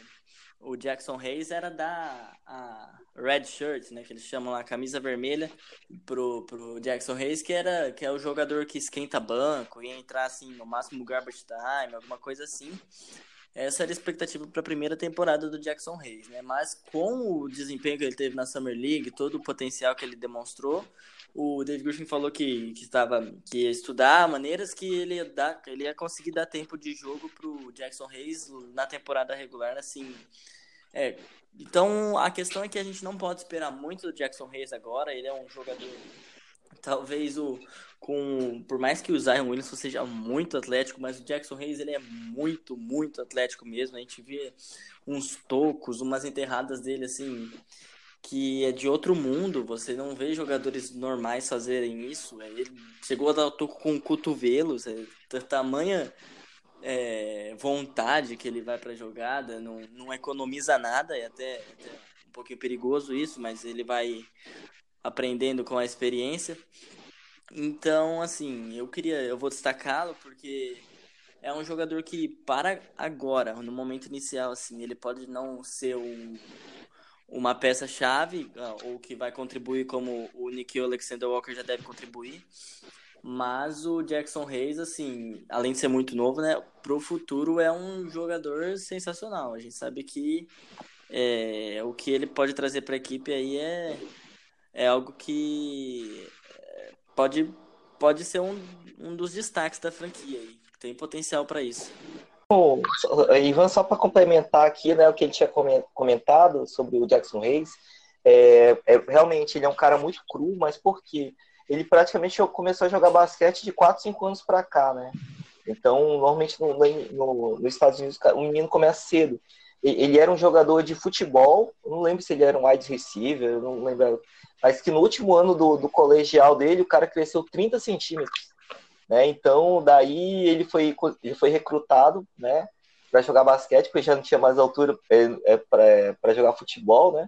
o Jackson Hayes era dar a red shirt, né, que eles chamam lá, camisa vermelha, pro, pro Jackson Hayes, que, era, que é o jogador que esquenta banco, ia entrar assim, no máximo garbage time, alguma coisa assim. Essa era a expectativa para a primeira temporada do Jackson Hayes, né? Mas com o desempenho que ele teve na Summer League, todo o potencial que ele demonstrou, o David Griffin falou que, que estava que ia estudar maneiras que ele ia dar, ele ia conseguir dar tempo de jogo para o Jackson Hayes na temporada regular, assim. É, então a questão é que a gente não pode esperar muito do Jackson Hayes agora. Ele é um jogador talvez o com por mais que o Zion Williamson seja muito atlético, mas o Jackson Hayes ele é muito, muito atlético mesmo. A gente vê uns tocos, umas enterradas dele assim que é de outro mundo. Você não vê jogadores normais fazerem isso. É, ele chegou a dar o toco com cotovelos, é, tamanha é, vontade que ele vai para a jogada, não, não economiza nada, é até, até um pouquinho perigoso isso, mas ele vai aprendendo com a experiência. Então, assim, eu queria, eu vou destacá-lo porque é um jogador que para agora, no momento inicial, assim, ele pode não ser um, uma peça-chave ah, ou que vai contribuir como o Nikhil Alexander Walker já deve contribuir, mas o Jackson Reis, assim, além de ser muito novo, né, pro futuro é um jogador sensacional. A gente sabe que é, o que ele pode trazer para a equipe aí é é algo que é, pode, pode ser um, um dos destaques da franquia aí. Tem potencial para isso. Bom, Ivan, só para complementar aqui né, o que ele tinha comentado sobre o Jackson Reis, é, é, realmente ele é um cara muito cru, mas por quê? Ele praticamente começou a jogar basquete de 4, 5 anos para cá, né? Então, normalmente no, no, nos Estados Unidos, o menino começa cedo. Ele era um jogador de futebol, não lembro se ele era um wide receiver, não lembro, mas que no último ano do, do colegial dele, o cara cresceu 30 centímetros. Né? Então, daí ele foi, ele foi recrutado né, para jogar basquete, porque já não tinha mais altura é, é, para jogar futebol. Né?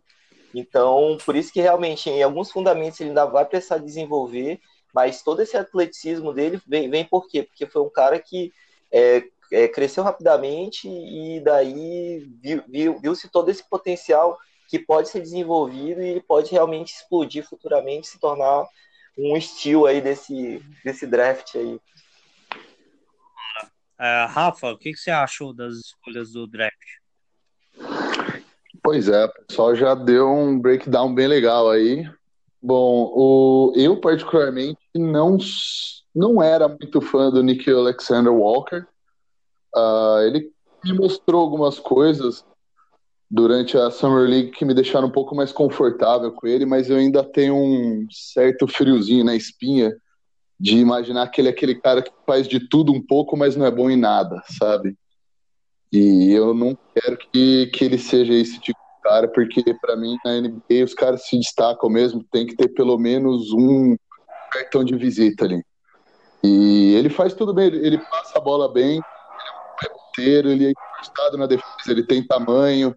Então, por isso que realmente, em alguns fundamentos, ele ainda vai precisar desenvolver, mas todo esse atleticismo dele vem, vem por quê? Porque foi um cara que é, é, cresceu rapidamente e daí viu-se viu, viu todo esse potencial que pode ser desenvolvido e ele pode realmente explodir futuramente, se tornar um estilo aí desse, desse draft aí. Uh, Rafa, o que, que você achou das escolhas do draft? Pois é, o pessoal já deu um breakdown bem legal aí. Bom, o, eu particularmente não, não era muito fã do Nick Alexander Walker. Uh, ele me mostrou algumas coisas durante a Summer League que me deixaram um pouco mais confortável com ele, mas eu ainda tenho um certo friozinho na espinha de imaginar que ele é aquele cara que faz de tudo um pouco, mas não é bom em nada, sabe? E eu não quero que, que ele seja esse tipo cara, porque para mim na NBA os caras se destacam mesmo, tem que ter pelo menos um cartão de visita ali. E ele faz tudo bem, ele passa a bola bem, ele é um inteiro, ele é encostado na defesa, ele tem tamanho.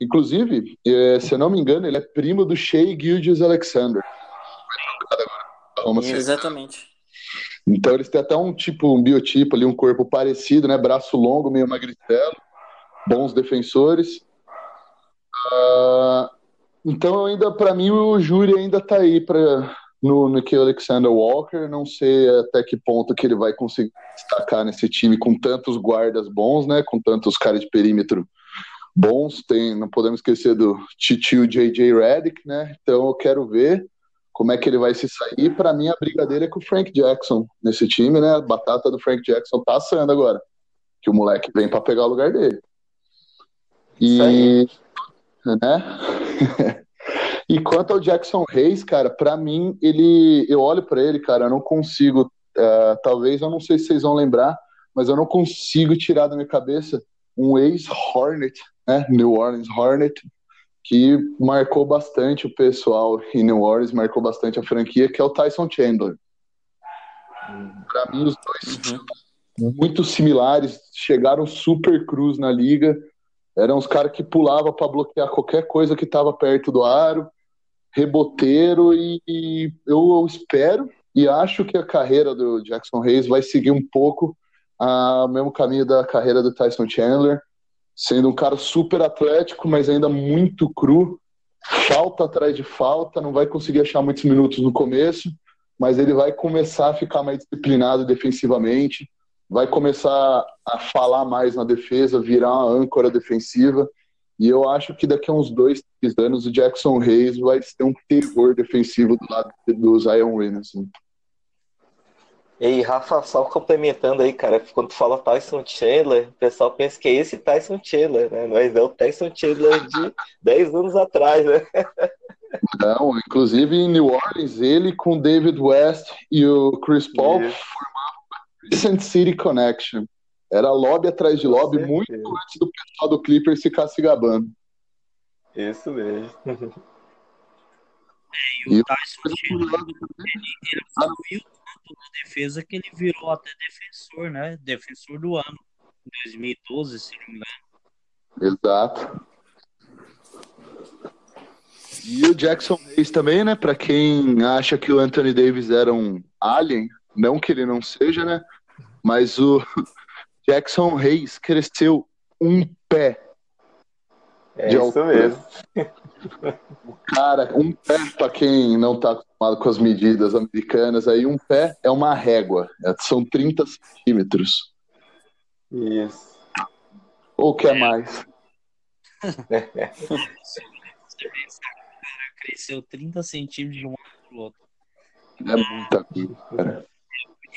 Inclusive, é, se eu não me engano, ele é primo do Shea Gildius Alexander. Exatamente. Então eles têm até um tipo, um biotipo ali, um corpo parecido, né? Braço longo, meio magricelo, bons defensores. Uh, então, ainda para mim, o júri ainda está aí para no, no que Alexander Walker. Não sei até que ponto que ele vai conseguir destacar nesse time com tantos guardas bons, né? Com tantos caras de perímetro bons. Tem, não podemos esquecer do Titio JJ Redick, né? Então, eu quero ver como é que ele vai se sair. Para mim, a briga dele é com o Frank Jackson nesse time, né? A batata do Frank Jackson tá assando agora. Que o moleque vem para pegar o lugar dele. E né? e quanto ao Jackson Reis, cara, para mim, ele. Eu olho para ele, cara, eu não consigo. Uh, talvez, eu não sei se vocês vão lembrar, mas eu não consigo tirar da minha cabeça um ex-Hornet, né? New Orleans Hornet, que marcou bastante o pessoal em New Orleans, marcou bastante a franquia, que é o Tyson Chandler. Para mim, os dois uhum. muito similares, chegaram super cruz na liga eram os caras que pulavam para bloquear qualquer coisa que estava perto do aro, reboteiro, e, e, eu espero e acho que a carreira do Jackson Reis vai seguir um pouco o mesmo caminho da carreira do Tyson Chandler, sendo um cara super atlético, mas ainda muito cru, falta atrás de falta, não vai conseguir achar muitos minutos no começo, mas ele vai começar a ficar mais disciplinado defensivamente, vai começar a falar mais na defesa, virar uma âncora defensiva. E eu acho que daqui a uns dois, três anos o Jackson Reis vai ser um terror defensivo do lado do Zion Williamson. E aí, Rafa, só complementando aí, cara, quando tu fala Tyson Chandler, o pessoal pensa que é esse Tyson Chandler, né? Mas é o Tyson Chandler de 10 anos atrás, né? Não, inclusive em New Orleans, ele com David West e o Chris Paul Isso. Crescent City Connection. Era lobby atrás de lobby, muito antes do pessoal do Clippers ficar se gabando. Isso mesmo. É, e o Tyson ele, ele evoluiu tanto na defesa que ele virou até defensor, né? Defensor do ano, em 2012, se não me engano. Exato. E o Jackson Hayes também, né? Para quem acha que o Anthony Davis era um alien, não que ele não seja, né? Mas o Jackson Reis cresceu um pé. É isso mesmo. O cara, um pé, para quem não está acostumado com as medidas americanas, aí um pé é uma régua. É, são 30 centímetros. Isso. Ou quer mais? cresceu 30 centímetros de um lado pro outro. É muita coisa, cara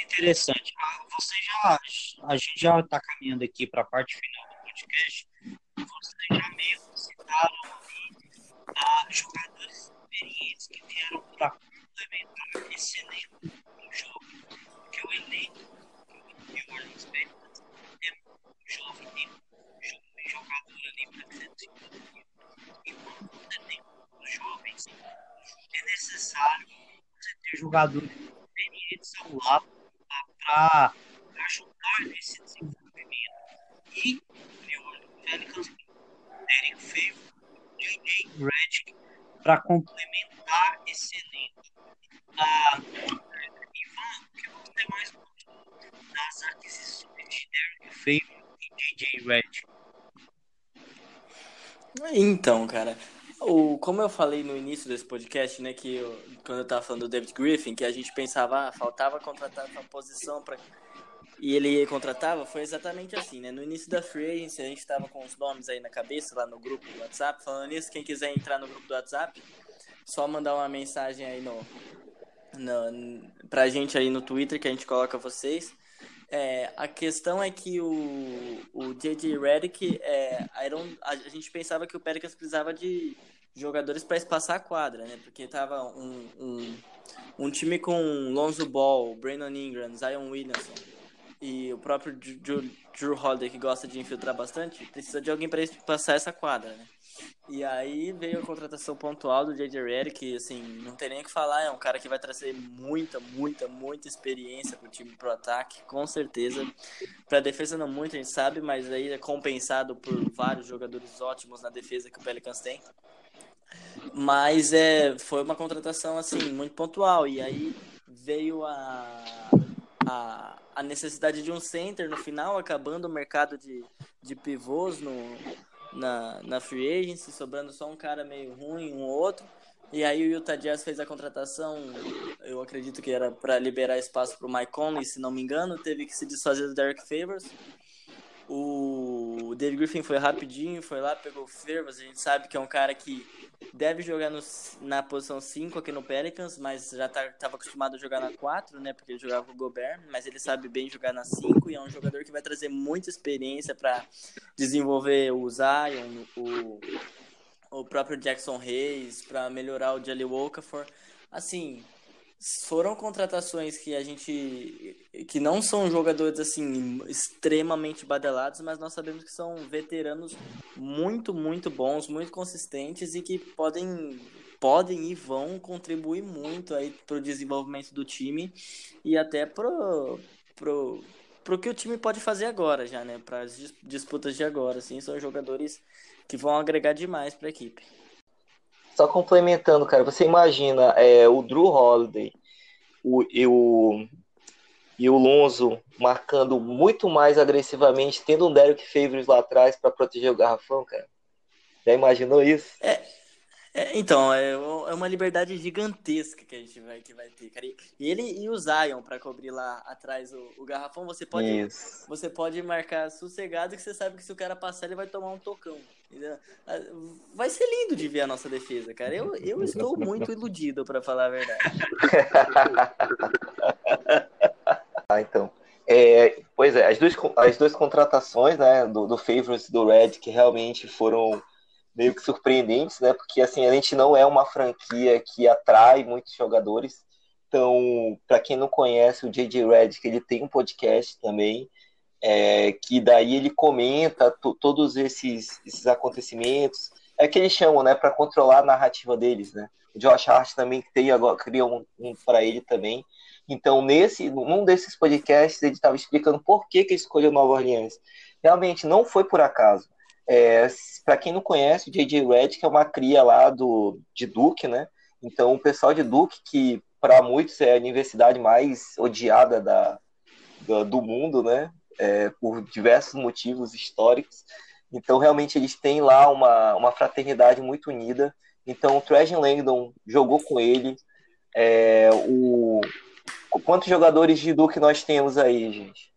interessante. Ah, você já, a gente já está caminhando aqui para a parte final do podcast. Vocês já meio citaram ali ah, jogadores experientes que vieram para complementar esse elenco do jogo. Porque o elenco do New Orleans necessário você ter jogadores ao lado para ajudar nesse desenvolvimento. E o Pelicans Derek Favor, J.J. Redick para complementar esse elenco. Ah, Ivan, o que você mais gostou das aquisições de Derek Favor e J.J. Redick? Então, cara, como eu falei no início desse podcast, né, que eu, quando eu tava falando do David Griffin, que a gente pensava, ah, faltava contratar uma posição para e ele contratava, foi exatamente assim, né? No início da free agency, a gente tava com os nomes aí na cabeça, lá no grupo do WhatsApp. Falando nisso, quem quiser entrar no grupo do WhatsApp, só mandar uma mensagem aí no, no pra gente aí no Twitter, que a gente coloca vocês. É, a questão é que o, o J.J. Redick, é, a, gente pensava que o Pelicans precisava de jogadores para espaçar a quadra, né? Porque tava um, um, um time com Lonzo Ball, Brandon Ingram, Zion Williamson e o próprio Drew, Drew Holiday, que gosta de infiltrar bastante, precisa de alguém para passar essa quadra, né? E aí veio a contratação pontual do J.J. Redick, que, assim, não tem nem o que falar, é um cara que vai trazer muita, muita, muita experiência pro time pro ataque, com certeza. Pra defesa não muito, a gente sabe, mas aí é compensado por vários jogadores ótimos na defesa que o Pelicans tem. Mas é, foi uma contratação, assim, muito pontual, e aí veio a, a, a necessidade de um center no final, acabando o mercado de, de pivôs no, na, na free agency, sobrando só um cara meio ruim, um outro. E aí o Utah Jazz fez a contratação, eu acredito que era para liberar espaço para o Mike Conley, se não me engano, teve que se desfazer do Derek Favors. O David Griffin foi rapidinho, foi lá, pegou o Favors, a gente sabe que é um cara que deve jogar no, na posição 5 aqui no Pelicans, mas já estava tá, acostumado a jogar na 4, né? Porque ele jogava com o Gobert, mas ele sabe bem jogar na 5 e é um jogador que vai trazer muita experiência para desenvolver o Zion, o, o próprio Jackson Hayes, para melhorar o Jelly Okafor. Assim, foram contratações que a gente que não são jogadores assim extremamente badalados, mas nós sabemos que são veteranos muito, muito bons, muito consistentes e que podem podem e vão contribuir muito aí para o desenvolvimento do time e até pro pro pro que o time pode fazer agora já, né, para as disputas de agora, assim, são jogadores que vão agregar demais para a equipe. Só complementando, cara, você imagina é, o Drew Holiday o, e, o, e o Lonzo marcando muito mais agressivamente, tendo um Derek Favors lá atrás para proteger o garrafão, cara. Já imaginou isso? É, é, então, é, é uma liberdade gigantesca que a gente vai, que vai ter, cara. E ele e o Zion para cobrir lá atrás o, o, garrafão, você pode, você pode marcar sossegado que você sabe que se o cara passar, ele vai tomar um tocão. Entendeu? Ah, vai ser lindo de ver a nossa defesa, cara. Eu, eu estou muito iludido, para falar a verdade. ah, então. É, pois é, as duas, as duas contratações né, do, do Favors e do Red que realmente foram meio que surpreendentes, né? Porque assim, a gente não é uma franquia que atrai muitos jogadores. Então, para quem não conhece o JJ Redick, ele tem um podcast também, é, que daí ele comenta todos esses, esses acontecimentos. É que eles chamam, né, para controlar a narrativa deles, né? O Josh Hart também tem agora cria um, um para ele também. Então, nesse, num desses podcasts, ele estava explicando por que que escolheu Nova Orleans. Realmente não foi por acaso. É, para quem não conhece, o J.J. Redick é uma cria lá do, de Duke, né? Então, o pessoal de Duke, que para muitos é a universidade mais odiada da, do, do mundo, né? É, por diversos motivos históricos. Então, realmente, eles têm lá uma, uma fraternidade muito unida. Então, o Trajan Langdon jogou com ele. É, o, quantos jogadores de Duke nós temos aí, gente?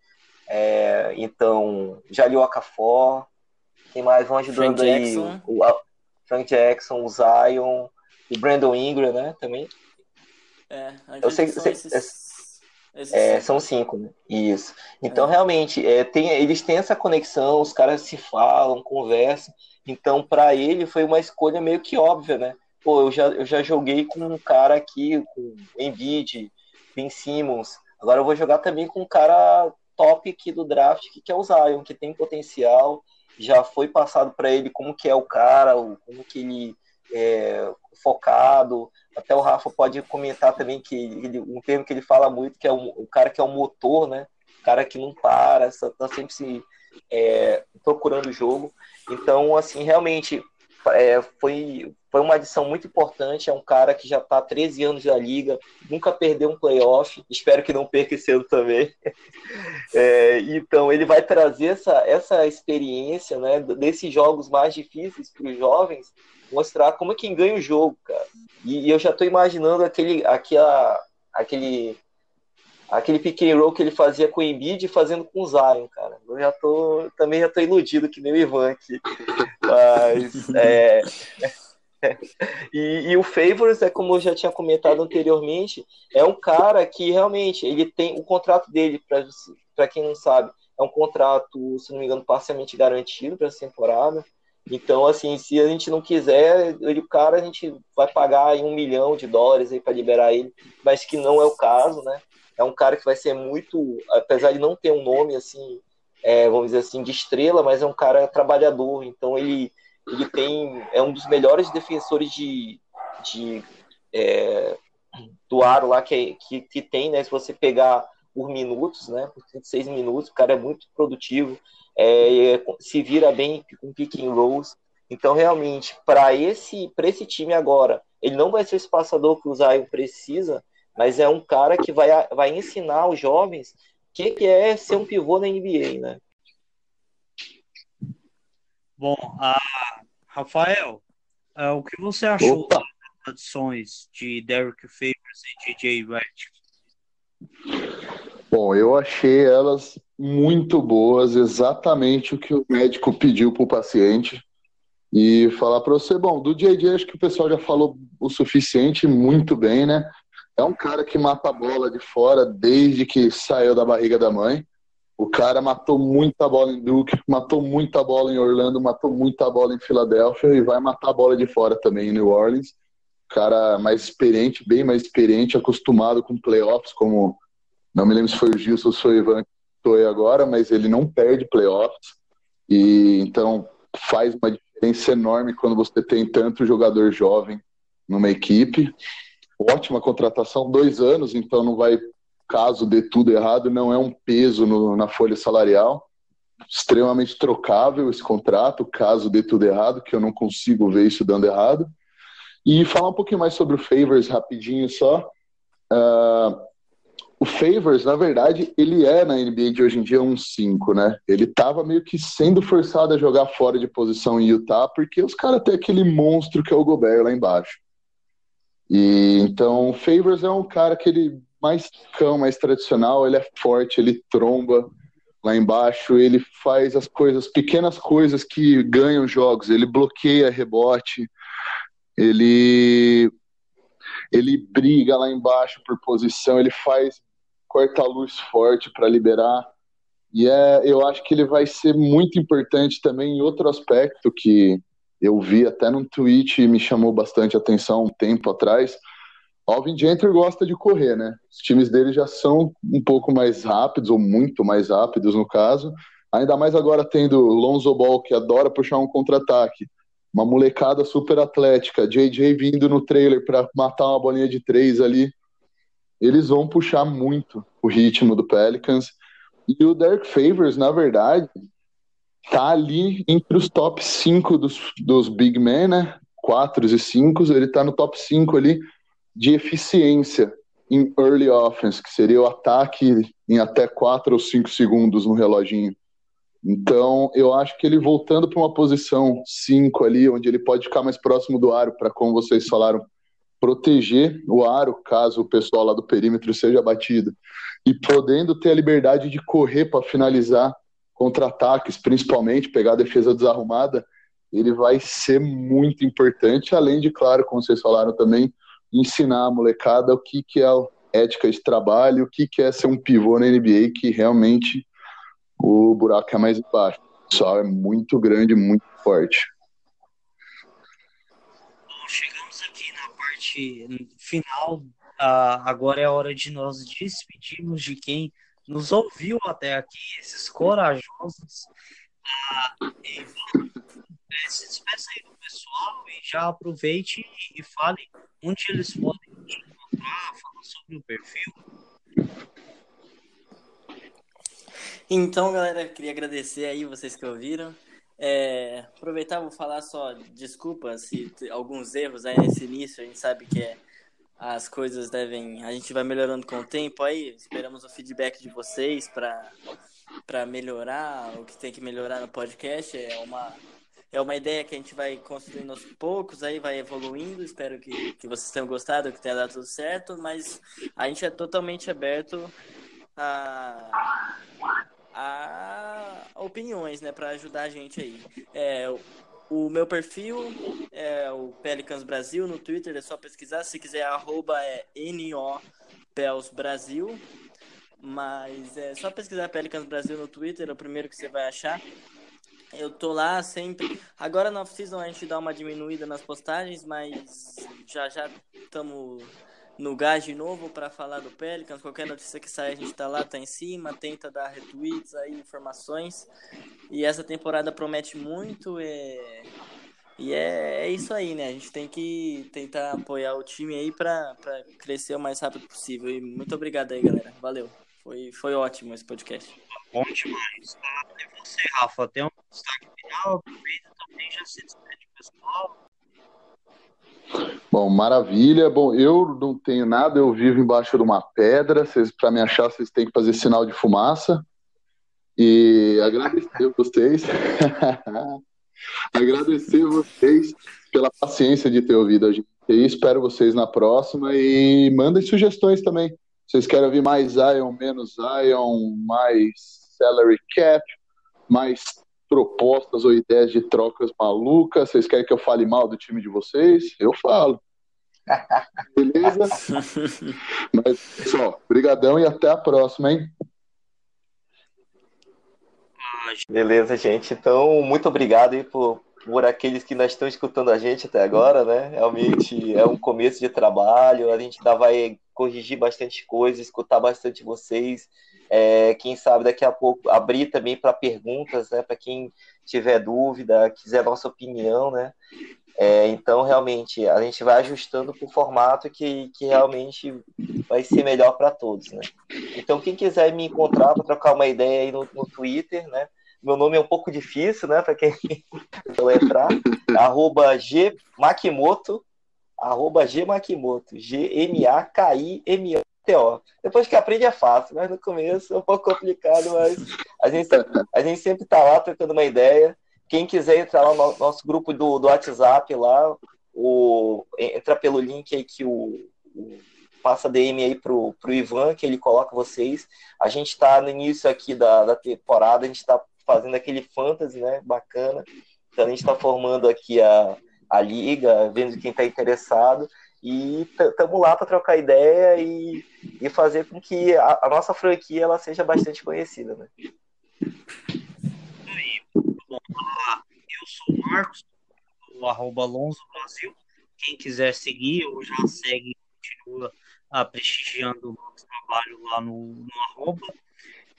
É, então, Jalil Okafor, quem mais vão ajudando Frank aí? Jackson. O, o Frank Jackson, o Zion, o Brandon Ingram, né? Também. É, eu sei que esses, esses é, cinco. são cinco, né? Isso. Então, é. realmente, é, tem, eles têm essa conexão, os caras se falam, conversam. Então, para ele, foi uma escolha meio que óbvia, né? Pô, eu já, eu já joguei com um cara aqui, com Embiid, Ben Simmons. Agora eu vou jogar também com um cara top aqui do draft, que é o Zion, que tem potencial, já foi passado para ele como que é o cara, como que ele é, focado. Até o Rafa pode comentar também que ele, um termo que ele fala muito, que é o, o cara que é o motor, né? O cara que não para, está sempre se é, procurando o jogo. Então, assim, realmente é, foi, foi uma adição muito importante. É um cara que já está há 13 anos na liga, nunca perdeu um playoff. Espero que não perca esse ano também. É, então, ele vai trazer essa, essa experiência né, desses jogos mais difíceis para os jovens, mostrar como é que ganha o jogo, cara. E, e eu já estou imaginando aquele, aquela, aquele aquele pick and roll que ele fazia com o Embiid fazendo com o Zion, cara. Eu já tô, também já tô iludido que nem o Ivan aqui. Mas, é... e, e, o Favors, é como eu já tinha comentado anteriormente, é um cara que realmente, ele tem o contrato dele, para quem não sabe, é um contrato, se não me engano, parcialmente garantido para essa temporada. Então, assim, se a gente não quiser, ele, o cara, a gente vai pagar um milhão de dólares aí para liberar ele, mas que não é o caso, né? é um cara que vai ser muito, apesar de não ter um nome assim, é, vamos dizer assim, de estrela, mas é um cara trabalhador. Então ele, ele tem é um dos melhores defensores de, de é, do aro lá que, que, que tem, né? Se você pegar por minutos, né? Por 36 minutos, o cara é muito produtivo, é, se vira bem com pick and rolls. Então, realmente, para esse, esse time agora, ele não vai ser o espaçador que o Zion precisa, mas é um cara que vai, vai ensinar os jovens que, que é ser um pivô na NBA, né? Bom, Rafael, uh, o que você achou Opa. das adições de Derek Favors e DJ Red? Bom, eu achei elas muito boas, exatamente o que o médico pediu para o paciente. E falar para você, bom, do JJ acho que o pessoal já falou o suficiente, muito bem, né? É um cara que mata a bola de fora desde que saiu da barriga da mãe. O cara matou muita bola em Duke, matou muita bola em Orlando, matou muita bola em Filadélfia e vai matar a bola de fora também em New Orleans. Cara mais experiente, bem mais experiente, acostumado com playoffs, como não me lembro se foi o Gilson ou se foi o Ivan que estou agora, mas ele não perde playoffs. E então faz uma diferença enorme quando você tem tanto jogador jovem numa equipe ótima contratação, dois anos, então não vai, caso dê tudo errado, não é um peso no, na folha salarial. Extremamente trocável esse contrato, caso dê tudo errado, que eu não consigo ver isso dando errado. E falar um pouquinho mais sobre o Favors rapidinho só. Uh, o Favors, na verdade, ele é na NBA de hoje em dia um 5, né? Ele tava meio que sendo forçado a jogar fora de posição em Utah, porque os caras têm aquele monstro que é o Gobert lá embaixo. E então, Favors é um cara que ele mais cão, mais tradicional, ele é forte, ele tromba lá embaixo, ele faz as coisas, pequenas coisas que ganham jogos, ele bloqueia rebote, ele ele briga lá embaixo por posição, ele faz corta-luz forte para liberar. E é, eu acho que ele vai ser muito importante também em outro aspecto que eu vi até num tweet e me chamou bastante atenção um tempo atrás. Alvin Gentry gosta de correr, né? Os times dele já são um pouco mais rápidos, ou muito mais rápidos no caso. Ainda mais agora tendo Lonzo Ball, que adora puxar um contra-ataque. Uma molecada super atlética, JJ vindo no trailer para matar uma bolinha de três ali. Eles vão puxar muito o ritmo do Pelicans. E o Derek Favors, na verdade, tá ali entre os top 5 dos, dos big men, né? 4 e 5, ele tá no top 5 ali de eficiência em early offense, que seria o ataque em até 4 ou 5 segundos no reloginho. Então, eu acho que ele voltando para uma posição 5 ali, onde ele pode ficar mais próximo do aro, para, como vocês falaram, proteger o aro caso o pessoal lá do perímetro seja batido, e podendo ter a liberdade de correr para finalizar contra-ataques, principalmente, pegar a defesa desarrumada, ele vai ser muito importante, além de, claro, como vocês falaram também, ensinar a molecada o que, que é ética de trabalho, o que, que é ser um pivô na NBA, que realmente o buraco é mais baixo. O pessoal é muito grande, muito forte. Bom, chegamos aqui na parte final. Uh, agora é a hora de nós despedirmos de quem nos ouviu até aqui, esses corajosos. Ah, é, se despeça aí do pessoal e já aproveite e fale onde eles podem te encontrar, fala sobre o perfil. Então, galera, queria agradecer aí vocês que ouviram. É, aproveitar, vou falar só desculpa se alguns erros aí nesse início, a gente sabe que é, as coisas devem, a gente vai melhorando com o tempo aí, esperamos o feedback de vocês para melhorar o que tem que melhorar no podcast, é uma é uma ideia que a gente vai construindo aos poucos, aí vai evoluindo. Espero que, que vocês tenham gostado, que tenha dado tudo certo, mas a gente é totalmente aberto a, a opiniões, né, para ajudar a gente aí. É, o meu perfil é o Pelicans Brasil no Twitter, é só pesquisar. Se quiser, arroba é Brasil. Mas é só pesquisar Pelicans Brasil no Twitter, é o primeiro que você vai achar. Eu tô lá sempre. Agora na off-season a gente dá uma diminuída nas postagens, mas já já estamos no gás de novo para falar do Pelicans. Qualquer notícia que sair, a gente tá lá, tá em cima, tenta dar retweets aí, informações. E essa temporada promete muito. É... E é, é isso aí, né? A gente tem que tentar apoiar o time aí para crescer o mais rápido possível. E muito obrigado aí, galera. Valeu. Foi, foi ótimo esse podcast. Bom demais. E você, Rafa, tem um destaque final? Aproveita também, já se despede pessoal. Bom, maravilha. Bom, eu não tenho nada, eu vivo embaixo de uma pedra. Para me achar, vocês têm que fazer sinal de fumaça. E agradecer a vocês. agradecer a vocês pela paciência de ter ouvido a gente. E espero vocês na próxima e mandem sugestões também. Vocês querem ouvir mais Zion, menos Zion, mais salary cap, mais propostas ou ideias de trocas malucas? Vocês querem que eu fale mal do time de vocês? Eu falo. Beleza? Mas, pessoal, brigadão e até a próxima, hein? Beleza, gente. Então, muito obrigado aí por, por aqueles que ainda estão escutando a gente até agora, né? Realmente é um começo de trabalho, a gente ainda vai corrigir bastante coisas, escutar bastante vocês. É, quem sabe daqui a pouco abrir também para perguntas, né? Para quem tiver dúvida, quiser nossa opinião, né? É, então, realmente, a gente vai ajustando para o formato que, que realmente vai ser melhor para todos, né? Então, quem quiser me encontrar para trocar uma ideia aí no, no Twitter, né? Meu nome é um pouco difícil, né? Para quem entrar. arroba G arroba G Makimoto, Depois que aprende é fácil, mas no começo é um pouco complicado, mas a gente, a gente sempre tá lá trocando uma ideia. Quem quiser entrar lá no nosso grupo do, do WhatsApp lá, o, entra pelo link aí que o, o passa DM aí pro, pro Ivan, que ele coloca vocês. A gente está no início aqui da, da temporada, a gente está fazendo aquele fantasy, né? Bacana. Então a gente está formando aqui a, a liga, vendo quem está interessado. E estamos lá para trocar ideia e, e fazer com que a, a, nossa franquia ela seja bastante conhecida. Né? Eu sou o Marcos, do arroba Alonso Brasil. Quem quiser seguir, ou já segue, continua ah, prestigiando o nosso trabalho lá no, no arroba.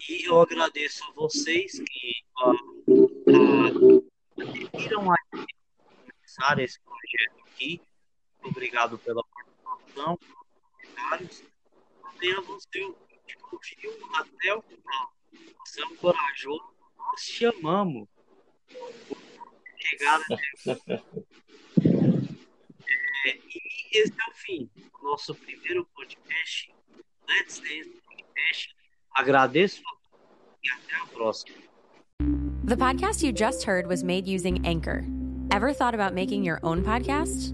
E eu agradeço a vocês que uh, uh, a começar esse projeto aqui. Obrigado pela participação, comentários. Também a você que ouviu até o final. Você é um corajoso, nós te amamos. Chegar até é, E esse é o fim do nosso primeiro podcast. Let's Dance Podcast Agradeço e até a próxima. The podcast you just heard was made using Anchor. Ever thought about making your own podcast?